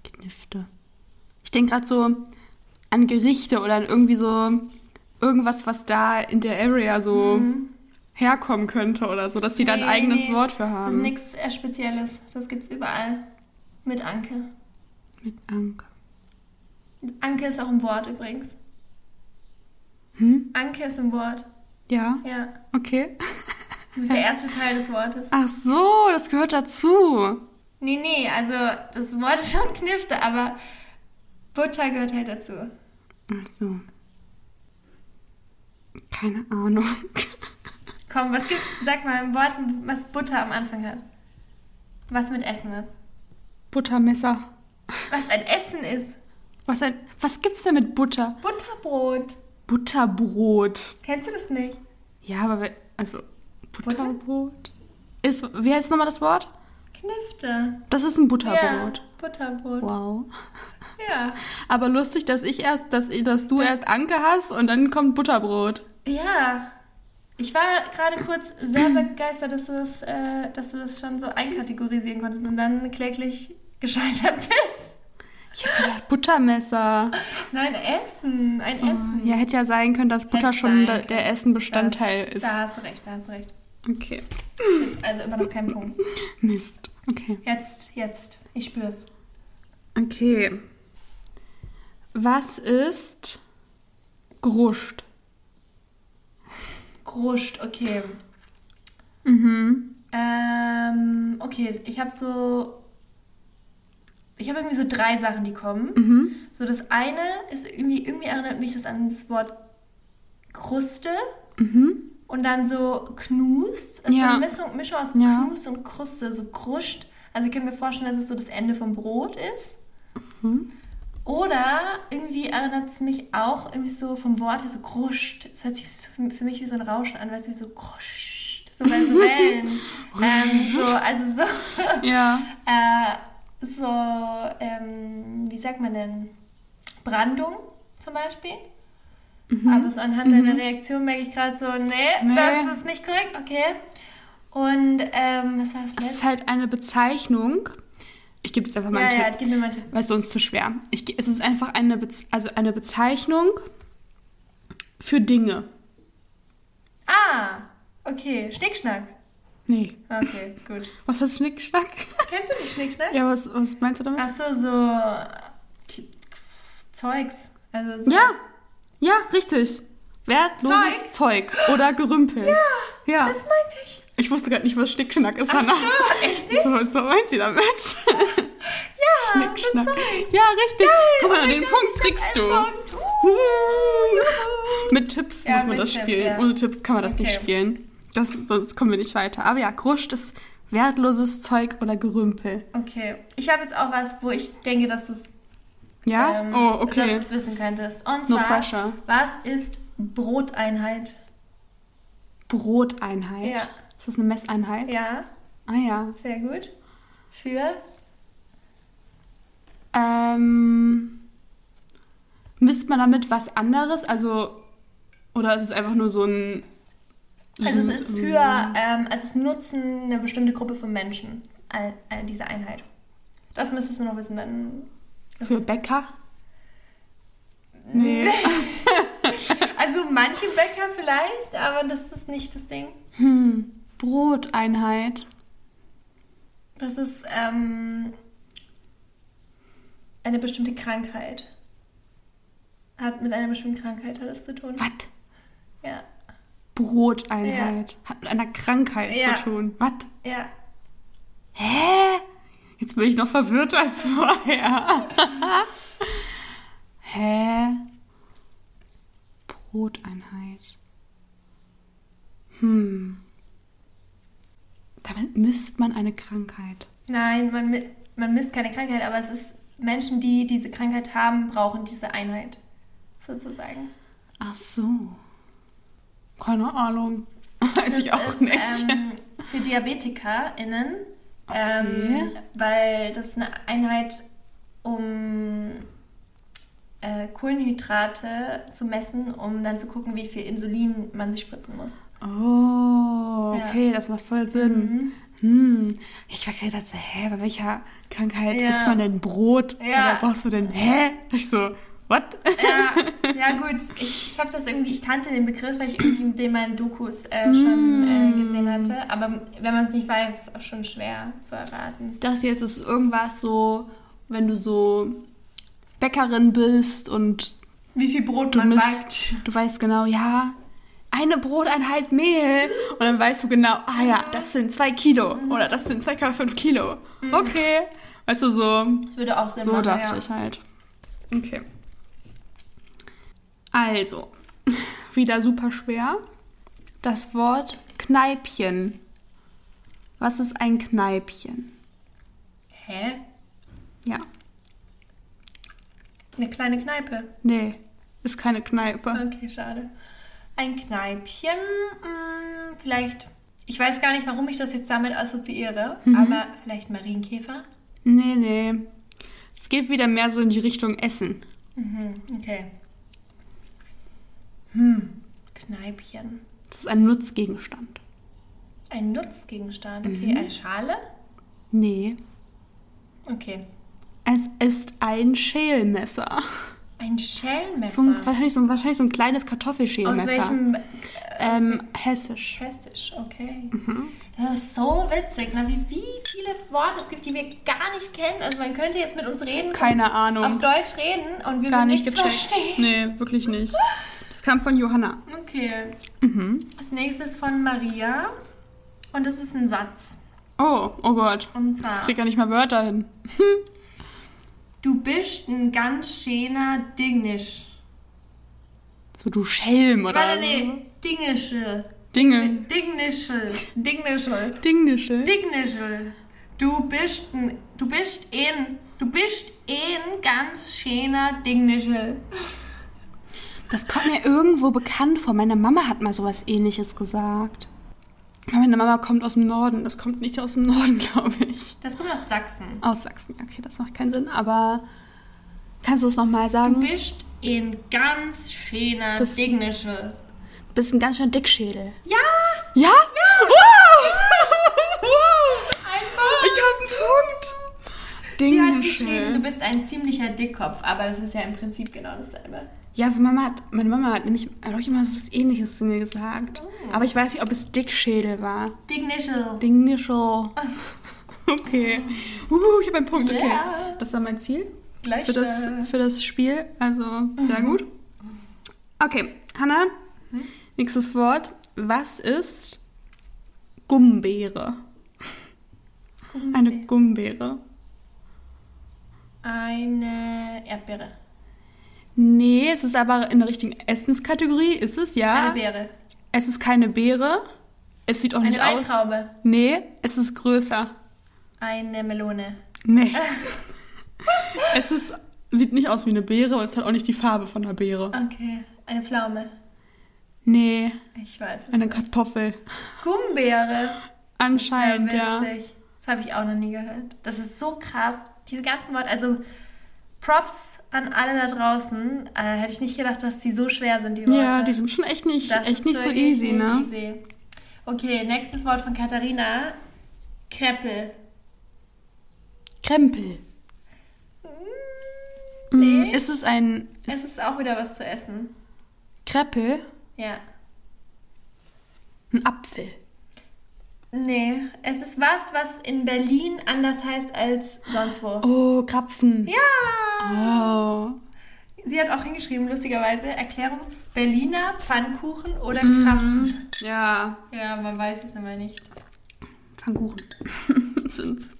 Knifte. Ich denke gerade so an Gerichte oder an irgendwie so irgendwas, was da in der Area so herkommen könnte oder so, dass die da ein Mhm. Nee, eigenes nee. Wort für Das ist haben. nichts Spezielles. Das gibt's überall. Mit Anke. Mit Anke. Anke ist auch ein Wort übrigens. Hm? Anke ist ein Wort. Ja, Ja. okay. Das ist der *laughs* erste Teil des Wortes. Ach so, das gehört dazu. Nee, nee, also das Wort ist schon Knifte, aber Butter gehört halt dazu. Ach so. Keine Ahnung. Komm, was gibt, sag mal ein Wort, was Butter am Anfang hat. Was mit Essen ist. Buttermesser. Was ein Essen ist. Was, ein, was gibt's denn mit Butter? Butterbrot. Butterbrot. Kennst du das nicht? Ja, aber we- also Butterbrot. Ist, wie heißt nochmal das Wort? Knifte. Das ist ein Butterbrot. Ja, Butterbrot. Wow. Ja. Aber lustig, dass ich erst, dass, dass du erst Anke hast und dann kommt Butterbrot. Ja. Ich war gerade kurz sehr begeistert, dass du, das, äh, dass du das schon so einkategorisieren konntest und dann kläglich gescheitert bist. Gedacht, Buttermesser. Nein, Essen. Ein Essen. Ja, hätte ja sein können, dass Butter Hätte schon können. der Essenbestandteil ist. Da hast du recht, da hast du recht. Okay. Also immer noch kein Punkt. Mist. Okay. Jetzt, jetzt. Ich spür's. Okay. Was ist Gruscht? Gruscht, okay. Mhm. Ähm, okay, ich habe so. Ich habe irgendwie so drei Sachen, die kommen. Mhm. So, das eine ist irgendwie, irgendwie erinnert mich das an das Wort Kruste Mhm. und dann so Knust. Also Ja. eine Mischung, Mischung aus Ja. Knust und Kruste, so Kruscht. Also ich kann mir vorstellen, dass es so das Ende vom Brot ist. Mhm. Oder irgendwie erinnert es mich auch irgendwie so vom Wort her so Kruscht. Es hört sich für, mich wie so ein Rauschen an, du, wie so Kruscht. So bei so Wellen. *laughs* ähm, so, also so. Ja. *laughs* Äh, so, ähm, wie sagt man denn? Brandung zum Beispiel. Aber so anhand deiner Reaktion merke ich gerade so, nee, Nee. das ist nicht korrekt, okay. Und ähm, was war das Es ist halt eine Bezeichnung. Ich gebe jetzt einfach mal Ja, einen ja, Tipp, gib mir mal einen Tipp. weil es sonst zu schwer. Ich, es ist einfach eine, Bez also eine Bezeichnung für Dinge. Ah, okay, Schnickschnack. Nee. Okay, gut. Was heißt Schnickschnack? Kennst du nicht Schnickschnack? ja, was, was meinst du damit? Ach so, so Zeugs. Also so Ja, ja, richtig. Wertloses Zeug, oder Gerümpel. Ja, ja. Das meinte ich. Ich wusste gerade nicht, was Schnickschnack ist, Ach Hannah. so, echt nicht? So, so meint sie damit. *laughs* Ja, Schnickschnack. Ja, richtig. Guck mal, oh den Gott, Punkt kriegst du. Punkt. Uh. Mit Tipps Ja, muss man das Tipps, spielen. ja. Ohne Tipps kann man das nicht Okay. spielen. Das, sonst kommen wir nicht weiter. Aber ja, Gruscht ist wertloses Zeug oder Gerümpel. Okay, ich habe jetzt auch was, wo ich denke, dass du es Ja? ähm, oh, dass okay. du es wissen könntest. Und No zwar, pressure. was ist Broteinheit? Broteinheit. Ja. Ist das eine Messeinheit? Ja, Ah ja. sehr gut. Für Ähm, misst man damit was anderes? Also, oder ist es einfach nur so ein. Also es ist für, ähm, also es nutzen eine bestimmte Gruppe von Menschen, all, all diese Einheit. Das müsstest du noch wissen, dann. Für Bäcker? Nee. *laughs* Also manche Bäcker vielleicht, aber das ist nicht das Ding. Hm. Broteinheit. Das ist ähm, eine bestimmte Krankheit. Hat mit einer bestimmten Krankheit hat es zu tun. Was? Ja. Broteinheit. Hat mit einer Krankheit Ja. zu tun. Was? Ja. Hä? Jetzt bin ich noch verwirrt als vorher. *laughs* Hä? Broteinheit. Hm. Damit misst man eine Krankheit. Nein, man, man misst keine Krankheit, aber es ist Menschen, die diese Krankheit haben, brauchen diese Einheit. Sozusagen. Ach so. Keine Ahnung. *laughs* Weiß Das ich auch ist, nicht. Ähm, für DiabetikerInnen, ähm, Okay. weil das eine Einheit, um äh, Kohlenhydrate zu messen, um dann zu gucken, wie viel Insulin man sich spritzen muss. Oh, Ja. okay, das macht voll Sinn. Mhm. Hm. Ich war gerade so, hä, bei welcher Krankheit Ja. isst man denn Brot? Ja. Oder brauchst du denn, hä? Ich so, what? Ja, *laughs* ja gut. Ich, ich habe das irgendwie, ich kannte den Begriff, weil ich irgendwie den mal in Dokus äh, schon äh, gesehen hatte. Aber wenn man es nicht weiß, ist es auch schon schwer zu erraten. Ich dachte jetzt, ist irgendwas so, wenn du so Bäckerin bist und Wie viel Brot du man misst, backt. du weißt genau, ja, eine Broteinheit Mehl. Und dann weißt du genau, ah ja, das sind zwei Kilo. Oder das sind 2,5 Kilo. Okay. Weißt du, so, Das würde auch Sinn so machen. dachte ja. ich halt. Okay. Also, *laughs* wieder super schwer. Das Wort Kneipchen. Was ist ein Kneipchen? Hä? Ja. Eine kleine Kneipe. Nee, ist keine Kneipe. Okay, schade. Ein Kneipchen, mh, vielleicht. Ich weiß gar nicht, warum ich das jetzt damit assoziiere, aber vielleicht Marienkäfer. Nee, nee. Es geht wieder mehr so in die Richtung Essen. Mhm, okay. Hm, Kneipchen. Das ist ein Nutzgegenstand. Ein Nutzgegenstand. Okay, eine Schale? Nee. Okay. Es ist ein Schälmesser. Ein Schellmesser. So ein, wahrscheinlich, so, ein- wahrscheinlich so ein kleines Aus Kartoffelschälmesser. welchem äh, Ähm, hessisch. Hessisch, okay. Mhm. Das ist so witzig, ne? wie, wie viele Worte es gibt, die wir gar nicht kennen. Also man könnte jetzt mit uns reden, Keine Ahnung. auf Deutsch reden und wir Gar würden nicht nichts gecheckt. verstehen. Nee, wirklich nicht. Das kam von Johanna. Okay. Mhm. Das nächste ist von Maria und das ist ein Satz. Oh, oh Gott. Und Ich zwar, krieg ja nicht mal Wörter hin. *laughs* du bist ein ganz schöner Dingisch. So, du Schelm oder Warte, nee, Dingischel. Dinge. Dignischel. Dignischel. Dingnische. Dignischel. Du bist ein, du bist ein, du bist ein ganz schöner Dignischel. Das kommt mir irgendwo bekannt vor. Meine Mama hat mal sowas ähnliches gesagt. Meine Mama kommt aus dem Norden. Das kommt nicht aus dem Norden, *laughs* glaube ich. Das kommt aus Sachsen. Aus Sachsen. Okay, das macht keinen Sinn, aber kannst du es nochmal Du sagen? bist ein ganz schöner Bist- Dignischel. Du bist ein ganz schön Dickschädel. Ja! Ja? Wow! *laughs* Einfach! Ich habe einen Punkt. Sie hat geschrieben, du bist ein ziemlicher Dickkopf, aber das ist ja im Prinzip genau dasselbe. Ja, Mama hat, meine Mama hat nämlich hat auch immer so was ähnliches zu mir gesagt. Aber ich weiß nicht, ob es Dickschädel war. Dignischel. Dingnischel. *laughs* Okay. Uh, ich habe einen Punkt. Okay. Ja. Das war mein Ziel für Gleichstellung. das, für das Spiel. Also sehr gut. Okay, Hanna, nächstes Wort. Was ist Gumbeere? Eine Gumbeere. Eine Erdbeere. Nee, es ist aber in der richtigen Essenskategorie. Ist es, ja? Eine Beere. Es ist keine Beere. Es sieht auch Eine nicht aus. Weintraube. Nee, es ist größer. Eine Melone. Nee. *laughs* es ist, sieht nicht aus wie eine Beere, aber es hat auch nicht die Farbe von einer Beere. Okay. Eine Pflaume. Nee, Ich weiß es eine nicht. Kartoffel. Gummbeere. Anscheinend, Sehr ja. witzig. Das habe ich auch noch nie gehört. Das ist so krass. Diese ganzen Worte, also Props an alle da draußen. Äh, hätte ich nicht gedacht, dass die so schwer sind, die Worte. Ja, die sind schon echt nicht, Das echt ist nicht so easy, nicht ne? easy. Okay, nächstes Wort von Katharina. Kreppel. Krempel. Nee. Mm, Ist es ein Es ist auch wieder was zu essen. Kreppel? Ja. Ein Apfel. Nee, es ist was, was in Berlin anders heißt als sonst wo. Oh, Krapfen. Ja! Oh. Sie hat auch hingeschrieben, lustigerweise, Erklärung, Berliner Pfannkuchen oder Mhm. Krapfen. Ja, Ja, man weiß es immer nicht. Pfannkuchen *laughs* sind's.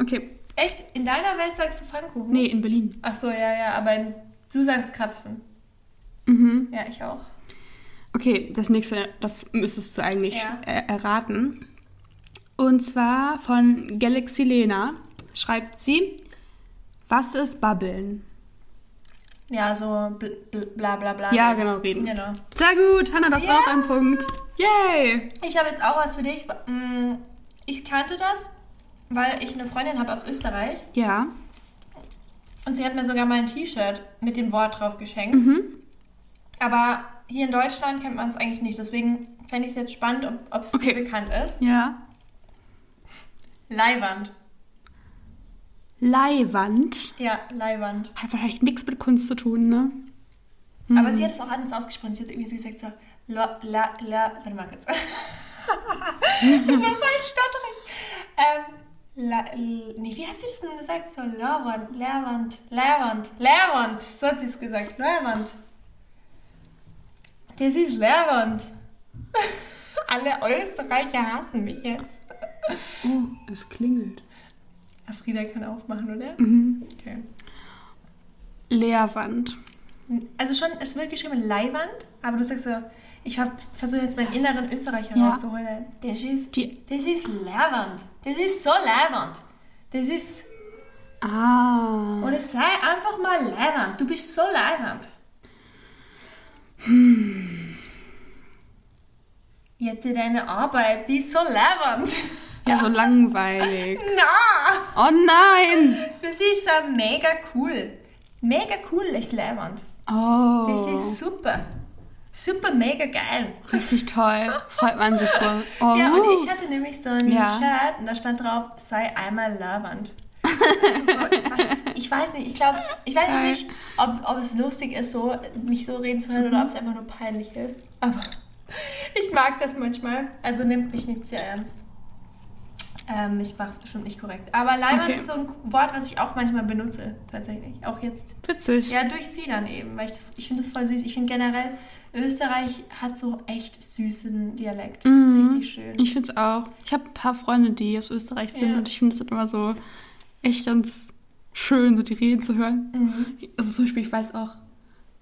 Okay. Echt? In deiner Welt sagst du Pfannkuchen? Nee, in Berlin. Ach so, ja, ja, aber in, du sagst Krapfen. Mhm. Ja, ich auch. Okay, das nächste, das müsstest du eigentlich Ja. äh, erraten. Und zwar von Galaxy Lena schreibt sie, was ist Babbeln? Ja, so bl bl bla bla bla. Ja, genau, reden. Genau. Sehr gut, Hannah, das Ja. auch ein Punkt. Yay! Ich habe jetzt auch was für dich. Mm, Ich kannte das, weil ich eine Freundin habe aus Österreich Ja. und sie hat mir sogar mal ein T-Shirt mit dem Wort drauf geschenkt. Mhm. Aber hier in Deutschland kennt man es eigentlich nicht. Deswegen fände ich es jetzt spannend, ob es Okay. bekannt ist. Ja. Leihwand. Leihwand. Ja, Leihwand. Hat wahrscheinlich nichts mit Kunst zu tun, ne? Aber sie hat es auch anders ausgesprochen. Sie hat irgendwie so gesagt so, la, la, la, warte mal kurz. *laughs* *laughs* so voll stotterig. Ähm, la, nee, wie hat sie das denn gesagt? So, Lehrwand, Lehrwand, Lehrwand, Lehrwand. So hat sie es gesagt, Lehrwand. Das ist Lehrwand. *laughs* Alle Österreicher hassen mich jetzt. Oh, es klingelt. Frieda kann aufmachen, oder? Mhm. Okay. Leerwand. Also schon, es wird geschrieben Leihwand, aber du sagst so, ich versuche jetzt meinen inneren Österreicher Ja. rauszuholen. Das ist, Die- das ist Leihwand. Das ist so Leihwand. Das ist, Ah. oder sei einfach mal Leihwand. Du bist so Leihwand. Jetzt deine Arbeit, die ist so Leihwand. Ja, so langweilig. *laughs* Na, Oh nein! das ist so mega cool. Mega cool ist Leihwand. Oh. Das ist super. Super, mega geil. richtig toll. Freut man sich so. Oh. Ja, und ich hatte nämlich so ein Ja. Shirt und da stand drauf, sei einmal Lavand. *laughs* ich weiß nicht, ich glaube, ich weiß nicht, ob, ob es lustig ist, so mich so reden zu hören oder ob es einfach nur peinlich ist. Aber *laughs* ich mag das manchmal. Also nimmt mich nicht sehr ernst. Ähm, ich mache es bestimmt nicht korrekt. Aber Leihwand Okay. ist so ein Wort, was ich auch manchmal benutze, tatsächlich. Auch jetzt. Witzig. Ja, durch sie dann eben, weil ich das, ich finde das voll süß. Ich finde generell, Österreich hat so echt süßen Dialekt. Mhm. Richtig schön. Ich finde es auch. Ich habe ein paar Freunde, die aus Österreich sind Ja. und ich finde es immer so echt ganz schön, so die Reden zu hören. Mhm. Also zum Beispiel, ich weiß auch,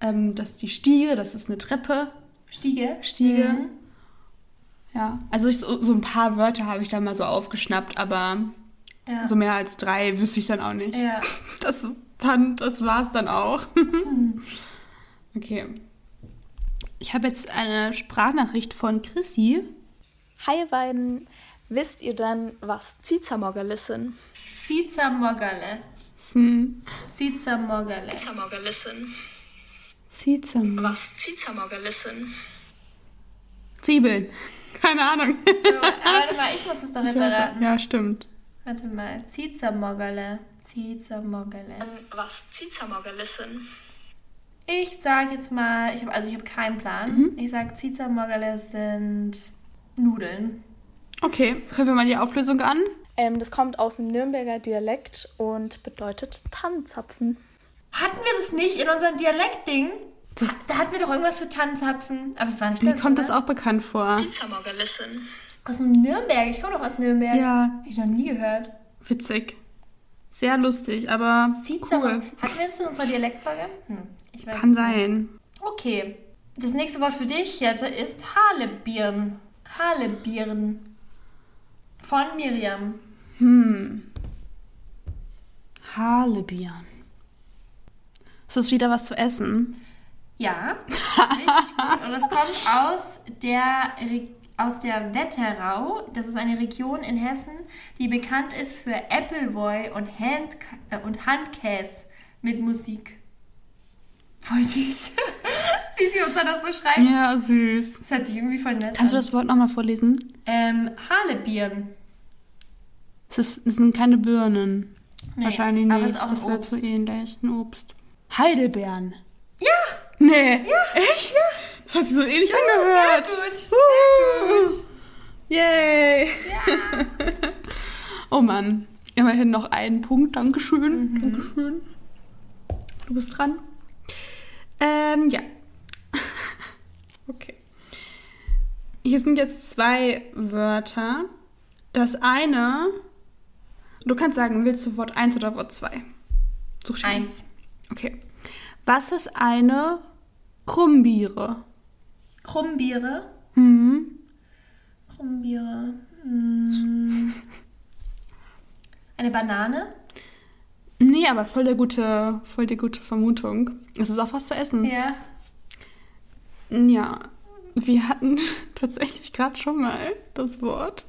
ähm, dass die Stiege, das ist eine Treppe. Stiege. Stiege. Mhm. Ja, also ich, so, so ein paar Wörter habe ich da mal so aufgeschnappt, aber Ja. so mehr als drei wüsste ich dann auch nicht. ja. *laughs* Das, dann, das war es dann auch. *laughs* okay. Ich habe jetzt eine Sprachnachricht von Chrissy. Hi ihr beiden, wisst ihr denn, was Zizamoggerle sind? Ziza Mogale. Hm. Ziza Mogale. Zizamoggerle sind. Zizam. Was Zizamoggerle sind? Zwiebeln. Keine Ahnung. So, warte mal, ich muss es doch jetzt erraten. Ja, stimmt. Warte mal. Ziza Mogale. Ziza Mogale. Was Zizamoggerle sind? Ich sag jetzt mal, ich habe also ich habe keinen Plan. Ich sag Ziza Mogale sind Nudeln. Okay, hören wir mal die Auflösung an. Ähm, das kommt aus dem Nürnberger Dialekt und bedeutet Tannenzapfen. Hatten wir das nicht in unserem Dialektding? Das- Da hatten wir doch irgendwas für Tannenzapfen. Aber es war nicht Mir das, kommt oder? das auch bekannt vor. Sind. Aus dem Nürnberg. Ich komme doch aus Nürnberg. Ja. Hab ich noch nie gehört. Witzig. Sehr lustig, aber Ziza cool. Hatten wir das in unserer Dialektfolge? Hm, ich weiß Kann sein. Okay. Das nächste Wort für dich, Jette, ist Halebirn. Halebirn. Von Miriam. Hm. Halebieren. Ist das wieder was zu essen? Ja, richtig gut. Und das kommt aus der, aus der Wetterau. Das ist eine Region in Hessen, die bekannt ist für Appleboy und, Hand äh, und Handkäse mit Musik. Voll süß. *laughs* wie sie uns dann das so schreiben. Ja, süß. Das hört sich irgendwie voll nett Kannst du an. das Wort nochmal vorlesen? Ähm, Harlebieren. Es, ist, es sind keine Birnen. Nee, Wahrscheinlich aber nicht. es ist auch das ein wäre Obst. zu ähnlich. Ein Obst. Heidelbeeren. Ja! Nee. Ja. Echt? Das hat sich so ähnlich angehört. Sehr gut. Sehr gut. Yay. Ja. *laughs* Oh Mann. Immerhin noch einen Punkt. Dankeschön. Mhm. Dankeschön. Du bist dran. Ähm, ja. *laughs* okay. Hier sind jetzt zwei Wörter. Das eine. Du kannst sagen, willst du Wort 1 oder Wort 2? Such dir Eins. Okay. Was ist eine Krummbiere? Krummbiere. Mhm. Krummbiere. Hm. Eine Banane. Nee, aber voll der gute, voll die gute Vermutung. Es ist auch was zu essen. Ja. Ja, wir hatten *laughs* tatsächlich gerade schon mal das Wort,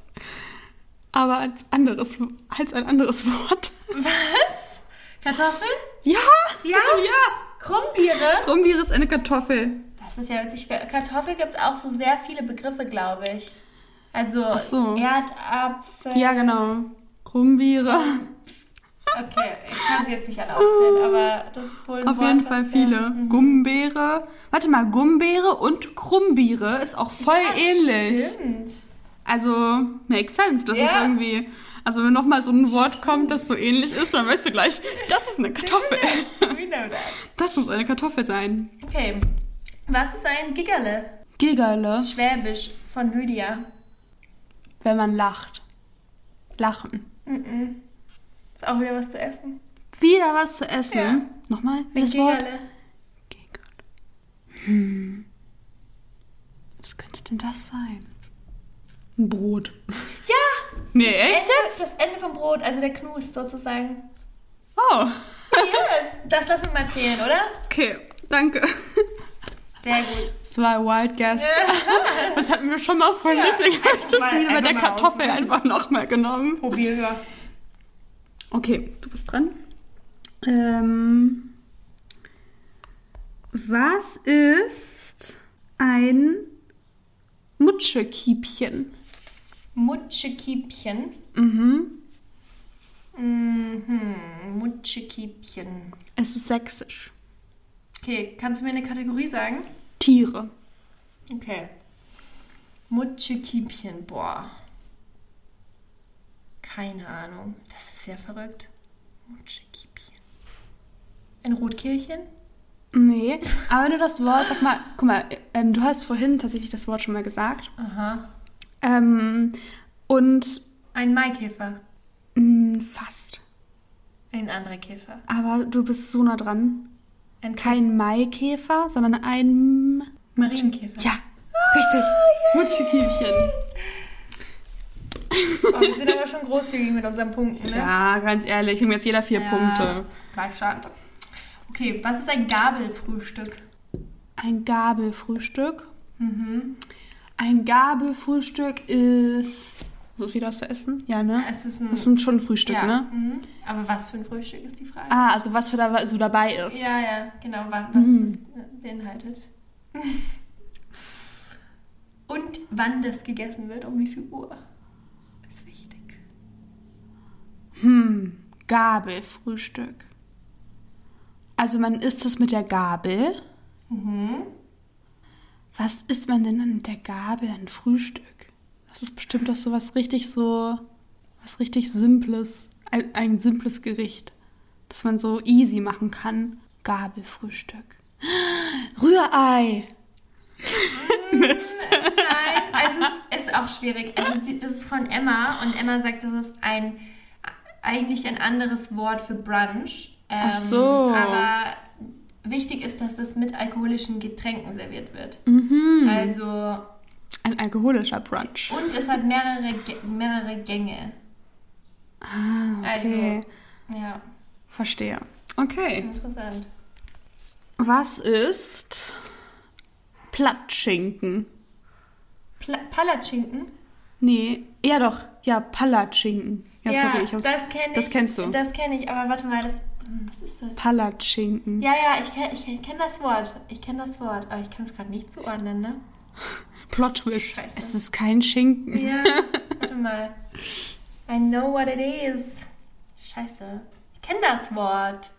aber als anderes, als ein anderes Wort. Was? Kartoffel? Ja, Ja? ja. Krummbiere? Krummbiere ist eine Kartoffel. Das ist ja witzig. Für Kartoffel gibt es auch so sehr viele Begriffe, glaube ich. Also Ach so. Erdapfel. Ja, genau. Krummbiere. Okay, ich kann sie jetzt nicht alle aufzählen, aber das ist wohl ein Auf Wort, jeden Fall viele. Mhm. Gumbeere. Warte mal, Gumbeere und Krummbiere ist auch voll ähnlich. Stimmt. Also, makes sense. Das Ja. ist irgendwie. Also, wenn nochmal so ein Wort kommt, das so ähnlich ist, dann weißt du gleich, das ist eine Kartoffel. *laughs* We know that. Das muss eine Kartoffel sein. Okay. Was ist ein Giggerle? Gigerle, Schwäbisch von Lydia. wenn man lacht. Lachen. Mhm. Ist auch wieder was zu essen. Wieder was zu essen. Ja. Nochmal, Ein das Wort. Giggerle. Gigerle. Hm. Was könnte denn das sein? Ein Brot. Ja! Nee, echt Ende, jetzt? das Ende vom Brot, also der Knust sozusagen. Oh. Yes, das lassen wir mal zählen, oder? Okay, danke. Sehr gut. Das war Wild Guess. Das hatten wir schon mal vor Ja, Deswegen habe ich einfach das mal- wieder bei der Kartoffel ausprobieren. einfach nochmal genommen. Probieren wir. Okay, du bist dran. Ähm, was ist ein Mutschekiebchen? Mutschekiebchen. Mhm. Mhm. Mutschekiebchen. Es ist sächsisch. Okay, kannst du mir eine Kategorie sagen? Tiere. Okay. Mutschekiebchen, boah. Keine Ahnung. Das ist ja verrückt. Mutschekiebchen. Ein Rotkehlchen? Nee, aber wenn du das Wort, sag mal, guck mal, ähm, du hast vorhin tatsächlich das Wort schon mal gesagt. Aha. Ähm, und Ein Maikäfer. mh, fast. Ein anderer Käfer. Aber du bist so nah dran. Ein Kein Maikäfer, sondern ein. Marienkäfer. Ja, richtig. Mutschekiebchen. Oh, wir sind aber schon großzügig mit unseren Punkten, ne? Ja, ganz ehrlich, nehmen jetzt jeder vier Ja. Punkte. Gleichstand. Okay, was ist ein Gabelfrühstück? Ein Gabelfrühstück. Mhm. Ein Gabelfrühstück ist. Was ist wieder was zu essen? Ja, ne? Es ist ein. Das ist schon ein Frühstück, ja. ne? Mhm. Aber was für ein Frühstück ist die Frage? Ah, also was für da so dabei ist. Ja, ja, genau, wa- was Mhm. das beinhaltet. *laughs* Und wann das gegessen wird, um wie viel Uhr. Ist wichtig. Hm, Gabelfrühstück. Also man isst es mit der Gabel. Mhm. Was isst man denn dann mit der Gabel an Frühstück? Das ist bestimmt doch so was richtig so, was richtig Simples. Ein, ein simples Gericht, das man so easy machen kann. Gabelfrühstück. *gasps* Rührei. Mist. *laughs* Nein, also es ist, auch schwierig. Also das ist von Emma und Emma sagt, das ist ein eigentlich ein anderes Wort für Brunch. Ähm, Ach so. Aber wichtig ist, dass das mit alkoholischen Getränken serviert wird. Mhm. Also Ein alkoholischer Brunch. und es hat mehrere mehrere Gänge. Ah, okay. Also ja, Verstehe. Okay. interessant. Was ist Plattschinken? Pla Palatschinken. Nee, ja doch. Ja, Palatschinken. Ja, sorry, ich hab's. das kenne ich. Das kennst du. Das kenne ich, aber warte mal, das, was ist das? Palatschinken. Ja, ja, ich kenne ich kenn das Wort. Ich kenne das Wort, aber ich kann es gerade nicht zuordnen, ne? *laughs* Plot Twist. Scheiße. Es ist kein Schinken. Ja, *laughs* warte mal. I know what it is. Scheiße. Ich kenne das Wort.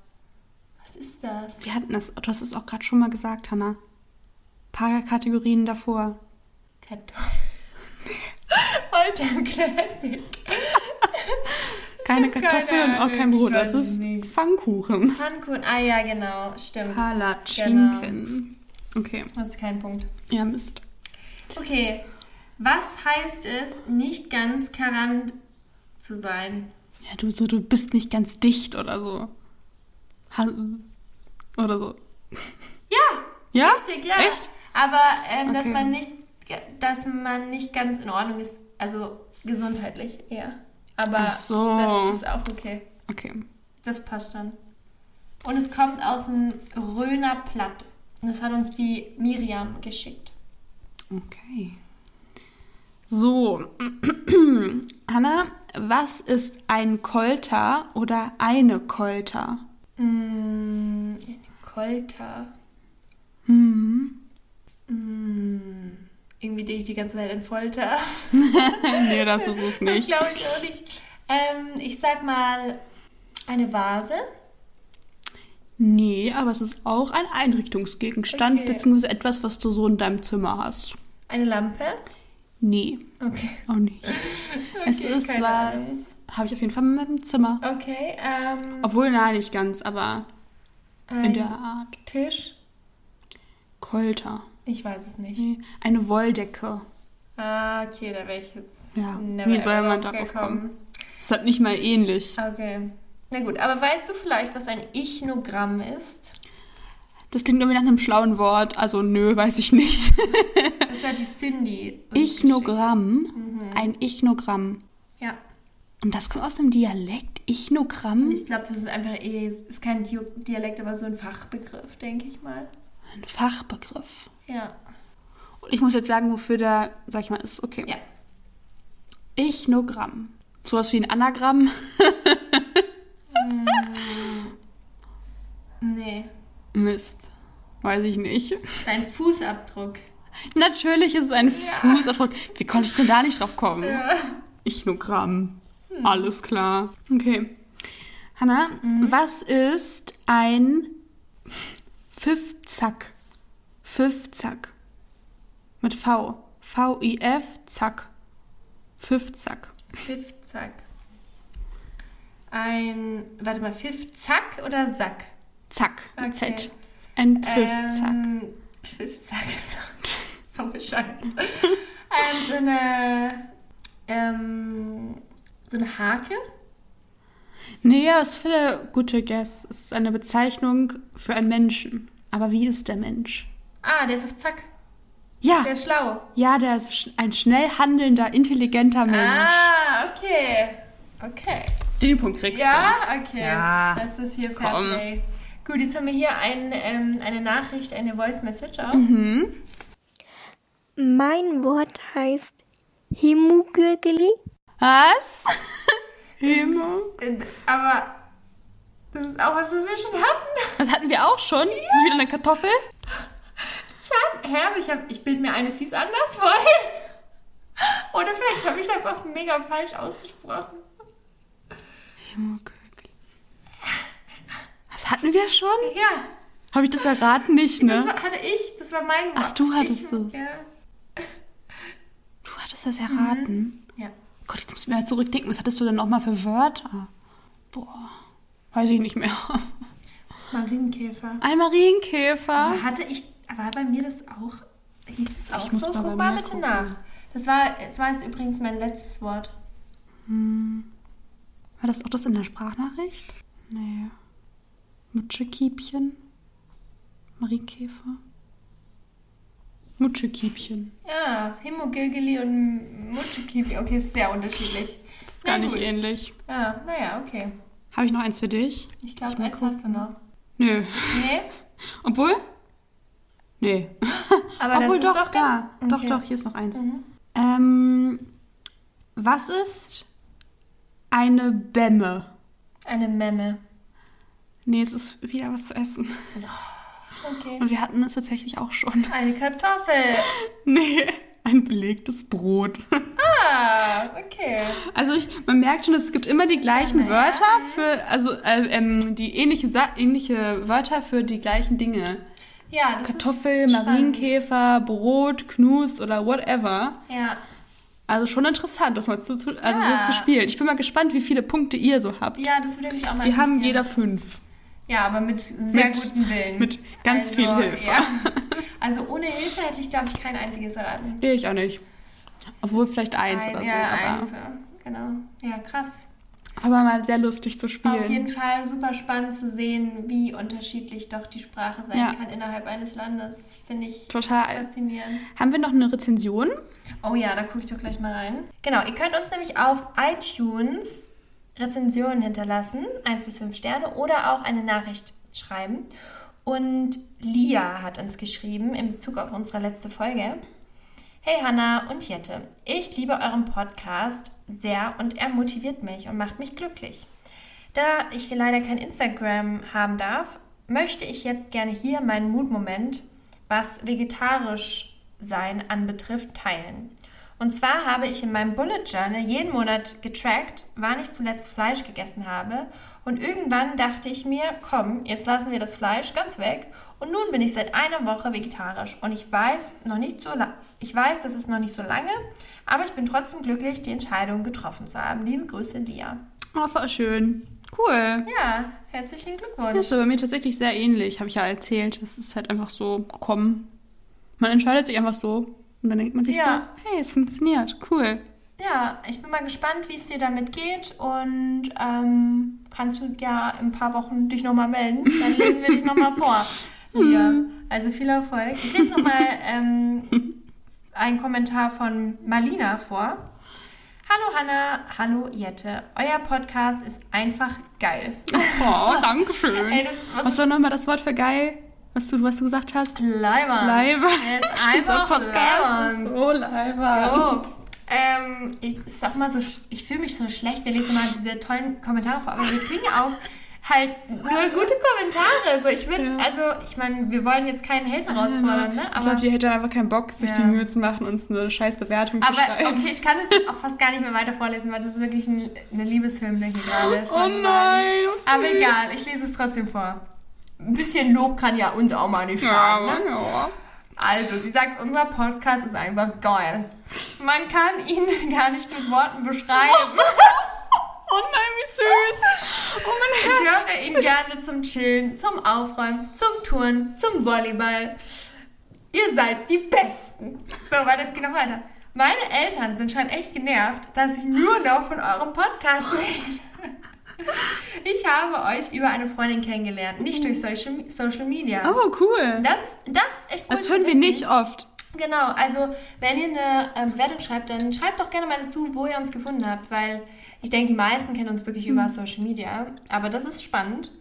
Was ist das? Wir hatten das, du hast es auch gerade schon mal gesagt, Hannah. Paar Kategorien davor. Kartoffel. Ein Classic. Keine hab keine Kartoffeln und auch kein Brot. Das ist. Pfannkuchen. Pfannkuchen. Ah ja, genau. Stimmt. Palatschinken. Okay. Das ist kein Punkt. Ja, Mist. Okay. Was heißt es, nicht ganz karant zu sein? Ja, du, so, du bist nicht ganz dicht oder so. Oder so. Ja, Ja? richtig, ja. Echt? Aber ähm, dass Okay. man nicht, dass man nicht ganz in Ordnung ist, also gesundheitlich eher. Aber Ach so. das ist auch okay. Okay. Das passt schon. Und es kommt aus dem Röner Platt. Und das hat uns die Miriam geschickt. Okay. So. *clears throat* Hanna, was ist ein Kolter oder eine Kolter? Mm, eine Kolter. Hm. Mm, irgendwie denke ich die ganze Zeit in Folter. *laughs* nee, das ist es Das nicht. glaube ich auch nicht. Ähm, ich sag mal eine Vase. Nee, aber es ist auch ein Einrichtungsgegenstand, Okay. beziehungsweise etwas, was du so in deinem Zimmer hast. Eine Lampe. Nee, Okay. auch nicht. *laughs* es Okay, ist keine was. Habe ich auf jeden Fall in meinem Zimmer. Okay. Ähm, Obwohl, nein, nicht ganz, aber in der Art. Tisch. Kolter. Ich weiß es nicht. Nee, eine Wolldecke. Ah, okay, da wäre ich jetzt. Ja, wie soll man darauf gekommen. kommen? Ist halt nicht mal ähnlich. Okay. Na gut, aber weißt du vielleicht, was ein Ichnogramm ist? Das klingt irgendwie nach einem schlauen Wort. Also, nö, weiß ich nicht. Das hat die Cindy. Ichnogramm. Mhm. Ein Ichnogramm. Ja. Und das kommt aus einem Dialekt? Ichnogramm? Ich glaube, das ist einfach eh, ist kein Dialekt, aber so ein Fachbegriff, denke ich mal. Ein Fachbegriff. Ja. Und ich muss jetzt sagen, wofür der, sag ich mal, ist. Okay. Ja. Ichnogramm. Sowas wie ein Anagramm. *laughs* Nee. Mist. Weiß ich nicht. Das ist ein Fußabdruck. Natürlich ist es ein Fußabdruck. Wie konnte ich denn da nicht drauf kommen? Ichnogramm. Alles klar. Okay. Hanna, was ist ein Pfiffzack? Pfiffzack. Mit V. V-I-F, zack. Pfiffzack. Pfiffzack. Ein, warte mal, Pfiffzack oder Sack? Zack. Okay. Z. Ein Pfiffzack. Ähm, Pfiffzack ist *laughs* so bescheuert. ähm, so eine, ähm, so eine Hake? Nee, aber es ist viele gute Guess. Es ist eine Bezeichnung für einen Menschen. Aber wie ist der Mensch? Ah, der ist auf Zack. Ja, Der ist schlau. ja, der ist ein schnell handelnder, intelligenter Mensch. Ah, okay. Okay. Den Punkt kriegst Ja, okay. Ja. Das ist hier Komm. Fairplay. Gut, jetzt haben wir hier ein, ähm, eine Nachricht, eine Voice Message auch. Mhm. Mein Wort heißt Himugürgeli. du. Was? *laughs* Äh, Aber das ist auch was, was wir schon hatten. Das hatten wir auch schon. Das ist wieder eine Kartoffel. Das Hä, aber ich, hab- ich bild mir ein, es hieß anders vorhin. Oder vielleicht habe ich es einfach mega falsch ausgesprochen. Himmelkügel. Das hatten wir schon? Ja, Habe ich das erraten? Nicht, das ne? war, hatte ich. Das war mein Wort. Ach, du hattest ich, es. Ja. Du hattest das erraten. ja. Gott, jetzt muss ich mir halt zurückdenken. Was hattest du denn nochmal für Wörter? Boah, weiß ich nicht mehr. Marienkäfer. Ein Marienkäfer. Aber hatte ich, war bei mir das auch, hieß es auch muss so? Guck mal bitte gucken. nach. Das war, das war jetzt übrigens mein letztes Wort. War das auch das in der Sprachnachricht? Nee. Mutschekiebchen? Marienkäfer? Mutschekiebchen. Ja, Himogilgeli und Mutschekiwi. Okay, ist sehr unterschiedlich. Das ist gar Na nicht gut. ähnlich. Ja, naja, okay. Habe ich noch eins für dich? Ich glaube, eins hast du noch. Nö. Nee? *laughs* Obwohl? Nee. *laughs* Aber Obwohl das doch, ist doch da. ganz... Doch, Okay. doch, hier ist noch eins. Mhm. Ähm, Was ist eine Bämme? Eine Memme. Nee, es ist wieder was zu essen. Okay. Und wir hatten es tatsächlich auch schon. Eine Kartoffel. *laughs* Nee, ein belegtes Brot. Ah, okay. Also ich, man merkt schon, es gibt immer die gleichen Ja. Wörter für, also äh, ähm, die ähnliche, ähnliche Wörter für die gleichen Dinge. Ja, das Kartoffel, ist spannend. Marienkäfer, Brot, Knus oder whatever. Ja. Also schon interessant, das mal zu, zu, also Ja. so zu spielen. Ich bin mal gespannt, wie viele Punkte ihr so habt. ja, das würde mich auch mal Wir haben jeder fünf. Ja, aber mit sehr Mit- gutem Willen. mit ganz viel Hilfe. Ja. Also ohne Hilfe hätte ich, glaube ich, kein einziges erraten. Nee, ich auch nicht. Obwohl vielleicht eins Ein- oder so. ja, aber eins. Genau. Ja, krass. aber mal sehr lustig zu Auf spielen. jeden Fall super spannend zu sehen, wie unterschiedlich doch die Sprache sein Ja. kann innerhalb eines Landes. Finde ich Total. faszinierend. Haben wir noch eine Rezension? Oh ja, da gucke ich doch gleich mal rein. Genau, ihr könnt uns nämlich auf iTunes Rezensionen hinterlassen, 1 bis 5 Sterne, oder auch eine Nachricht schreiben. Und Lia hat uns geschrieben in Bezug auf unsere letzte Folge. Hey Hanna und Jette, ich liebe euren Podcast sehr und er motiviert mich und macht mich glücklich. Da ich leider kein Instagram haben darf, möchte ich jetzt gerne hier meinen Mutmoment, was vegetarisch sein anbetrifft, teilen. Und zwar habe ich in meinem Bullet Journal jeden Monat getrackt, wann ich zuletzt Fleisch gegessen habe. Und irgendwann dachte ich mir, komm, jetzt lassen wir das Fleisch ganz weg. Und nun bin ich seit einer Woche vegetarisch. Und ich weiß noch nicht so ich weiß, das ist noch nicht so lange, aber ich bin trotzdem glücklich, die Entscheidung getroffen zu haben. Liebe Grüße, Lia. Oh, voll schön. Cool. Ja, herzlichen Das Glückwunsch. ist bei mir tatsächlich sehr ähnlich, habe ich ja erzählt. Das ist halt einfach so gekommen. Man entscheidet sich einfach so. Und dann denkt man sich Ja. so, hey, es funktioniert. Cool. Ja, ich bin mal gespannt, wie es dir damit geht und ähm, kannst du ja in ein paar Wochen dich nochmal melden. Dann lesen wir dich nochmal vor. *laughs* Lia. Also viel Erfolg. Ich lese nochmal ähm, einen Kommentar von Marlina vor. Hallo Hanna, hallo Jette. Euer Podcast ist einfach geil. Oh, danke schön. *laughs* Ey, das ist was Was war nochmal das Wort für geil? Was du, was du gesagt hast? Leiber. Leiber. Er ist *laughs* einfach leibernd. So leiber. Oh. Ähm, ich sag mal so, ich fühle mich so schlecht. Wir lesen mal diese tollen Kommentare vor, aber wir kriegen auch halt nur gute Kommentare. So, ich würde, Ja. also, ich meine, wir wollen jetzt keinen Hate herausfordern, ne? ich Aber, glaube, die hätte einfach keinen Bock, sich Ja. die Mühe zu machen, uns eine scheiß Bewertung zu aber schreiben. okay, ich kann das jetzt auch fast gar nicht mehr weiter vorlesen, weil das ist wirklich ein, eine Liebeshymne hier gerade. Oh nein, oh süß. Aber egal, ich lese es trotzdem vor. Ein bisschen Lob kann ja uns auch mal nicht Ja, schaden, ne? ja. Also, sie sagt, unser Podcast ist einfach geil. Man kann ihn *laughs* gar nicht mit Worten beschreiben. *laughs* Oh nein, wie süß. Oh mein Ich Herz. höre ihn gerne zum Chillen, zum Aufräumen, zum Touren, zum Volleyball. Ihr seid die Besten. So, weil das geht noch weiter. Meine Eltern sind schon echt genervt, dass ich nur noch von eurem Podcast rede. *laughs* Ich habe euch über eine Freundin kennengelernt, nicht durch Social, Social Media. Oh, cool. Das, das ist echt cool Das hören wir nicht oft. Genau, also wenn ihr eine ähm, Bewertung schreibt, dann schreibt doch gerne mal dazu, wo ihr uns gefunden habt, weil ich denke, die meisten kennen uns wirklich über Social Media. Aber das ist spannend.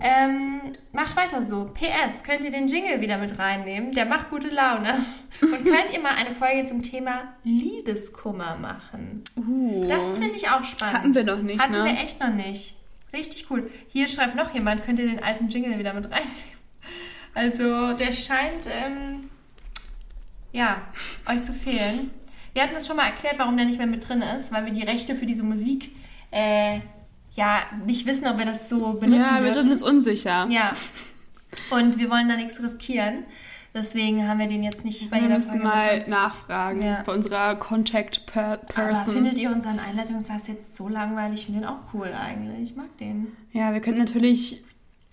Ähm, macht weiter so. PS, könnt ihr den Jingle wieder mit reinnehmen? Der macht gute Laune. Und *laughs* könnt ihr mal eine Folge zum Thema Liebeskummer machen? Uh. Das finde ich auch spannend. Hatten wir noch nicht, Hatten ne? wir echt noch nicht. Richtig cool. Hier schreibt noch jemand, könnt ihr den alten Jingle wieder mit reinnehmen? Also, der scheint, ähm, ja, euch zu fehlen. Wir hatten das schon mal erklärt, warum der nicht mehr mit drin ist, weil wir die Rechte für diese Musik, äh, ja, nicht wissen, ob wir das so benutzen Ja, wir dürfen. sind uns unsicher. Ja. Und wir wollen da nichts riskieren. Deswegen haben wir den jetzt nicht bei Wir jeder müssen Folge mal mit nachfragen Ja. bei unserer Contact per Aber Person. findet ihr unseren Einleitungssatz jetzt so langweilig? Ich finde den auch cool eigentlich. Ich mag den. Ja, wir könnten natürlich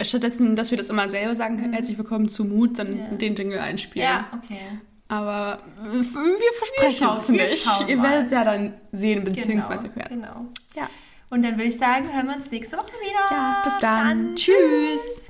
stattdessen, dass wir das immer selber sagen, herzlich willkommen zu Mut, dann Mhm. Ja. den Jingle einspielen. Ja, okay. Aber wir versprechen schauen- es wir nicht. Ihr werdet es ja dann sehen bzw. genau, hören. Genau. Ja. Und dann würde ich sagen, hören wir uns nächste Woche wieder. Ja, bis dann. Tschüss.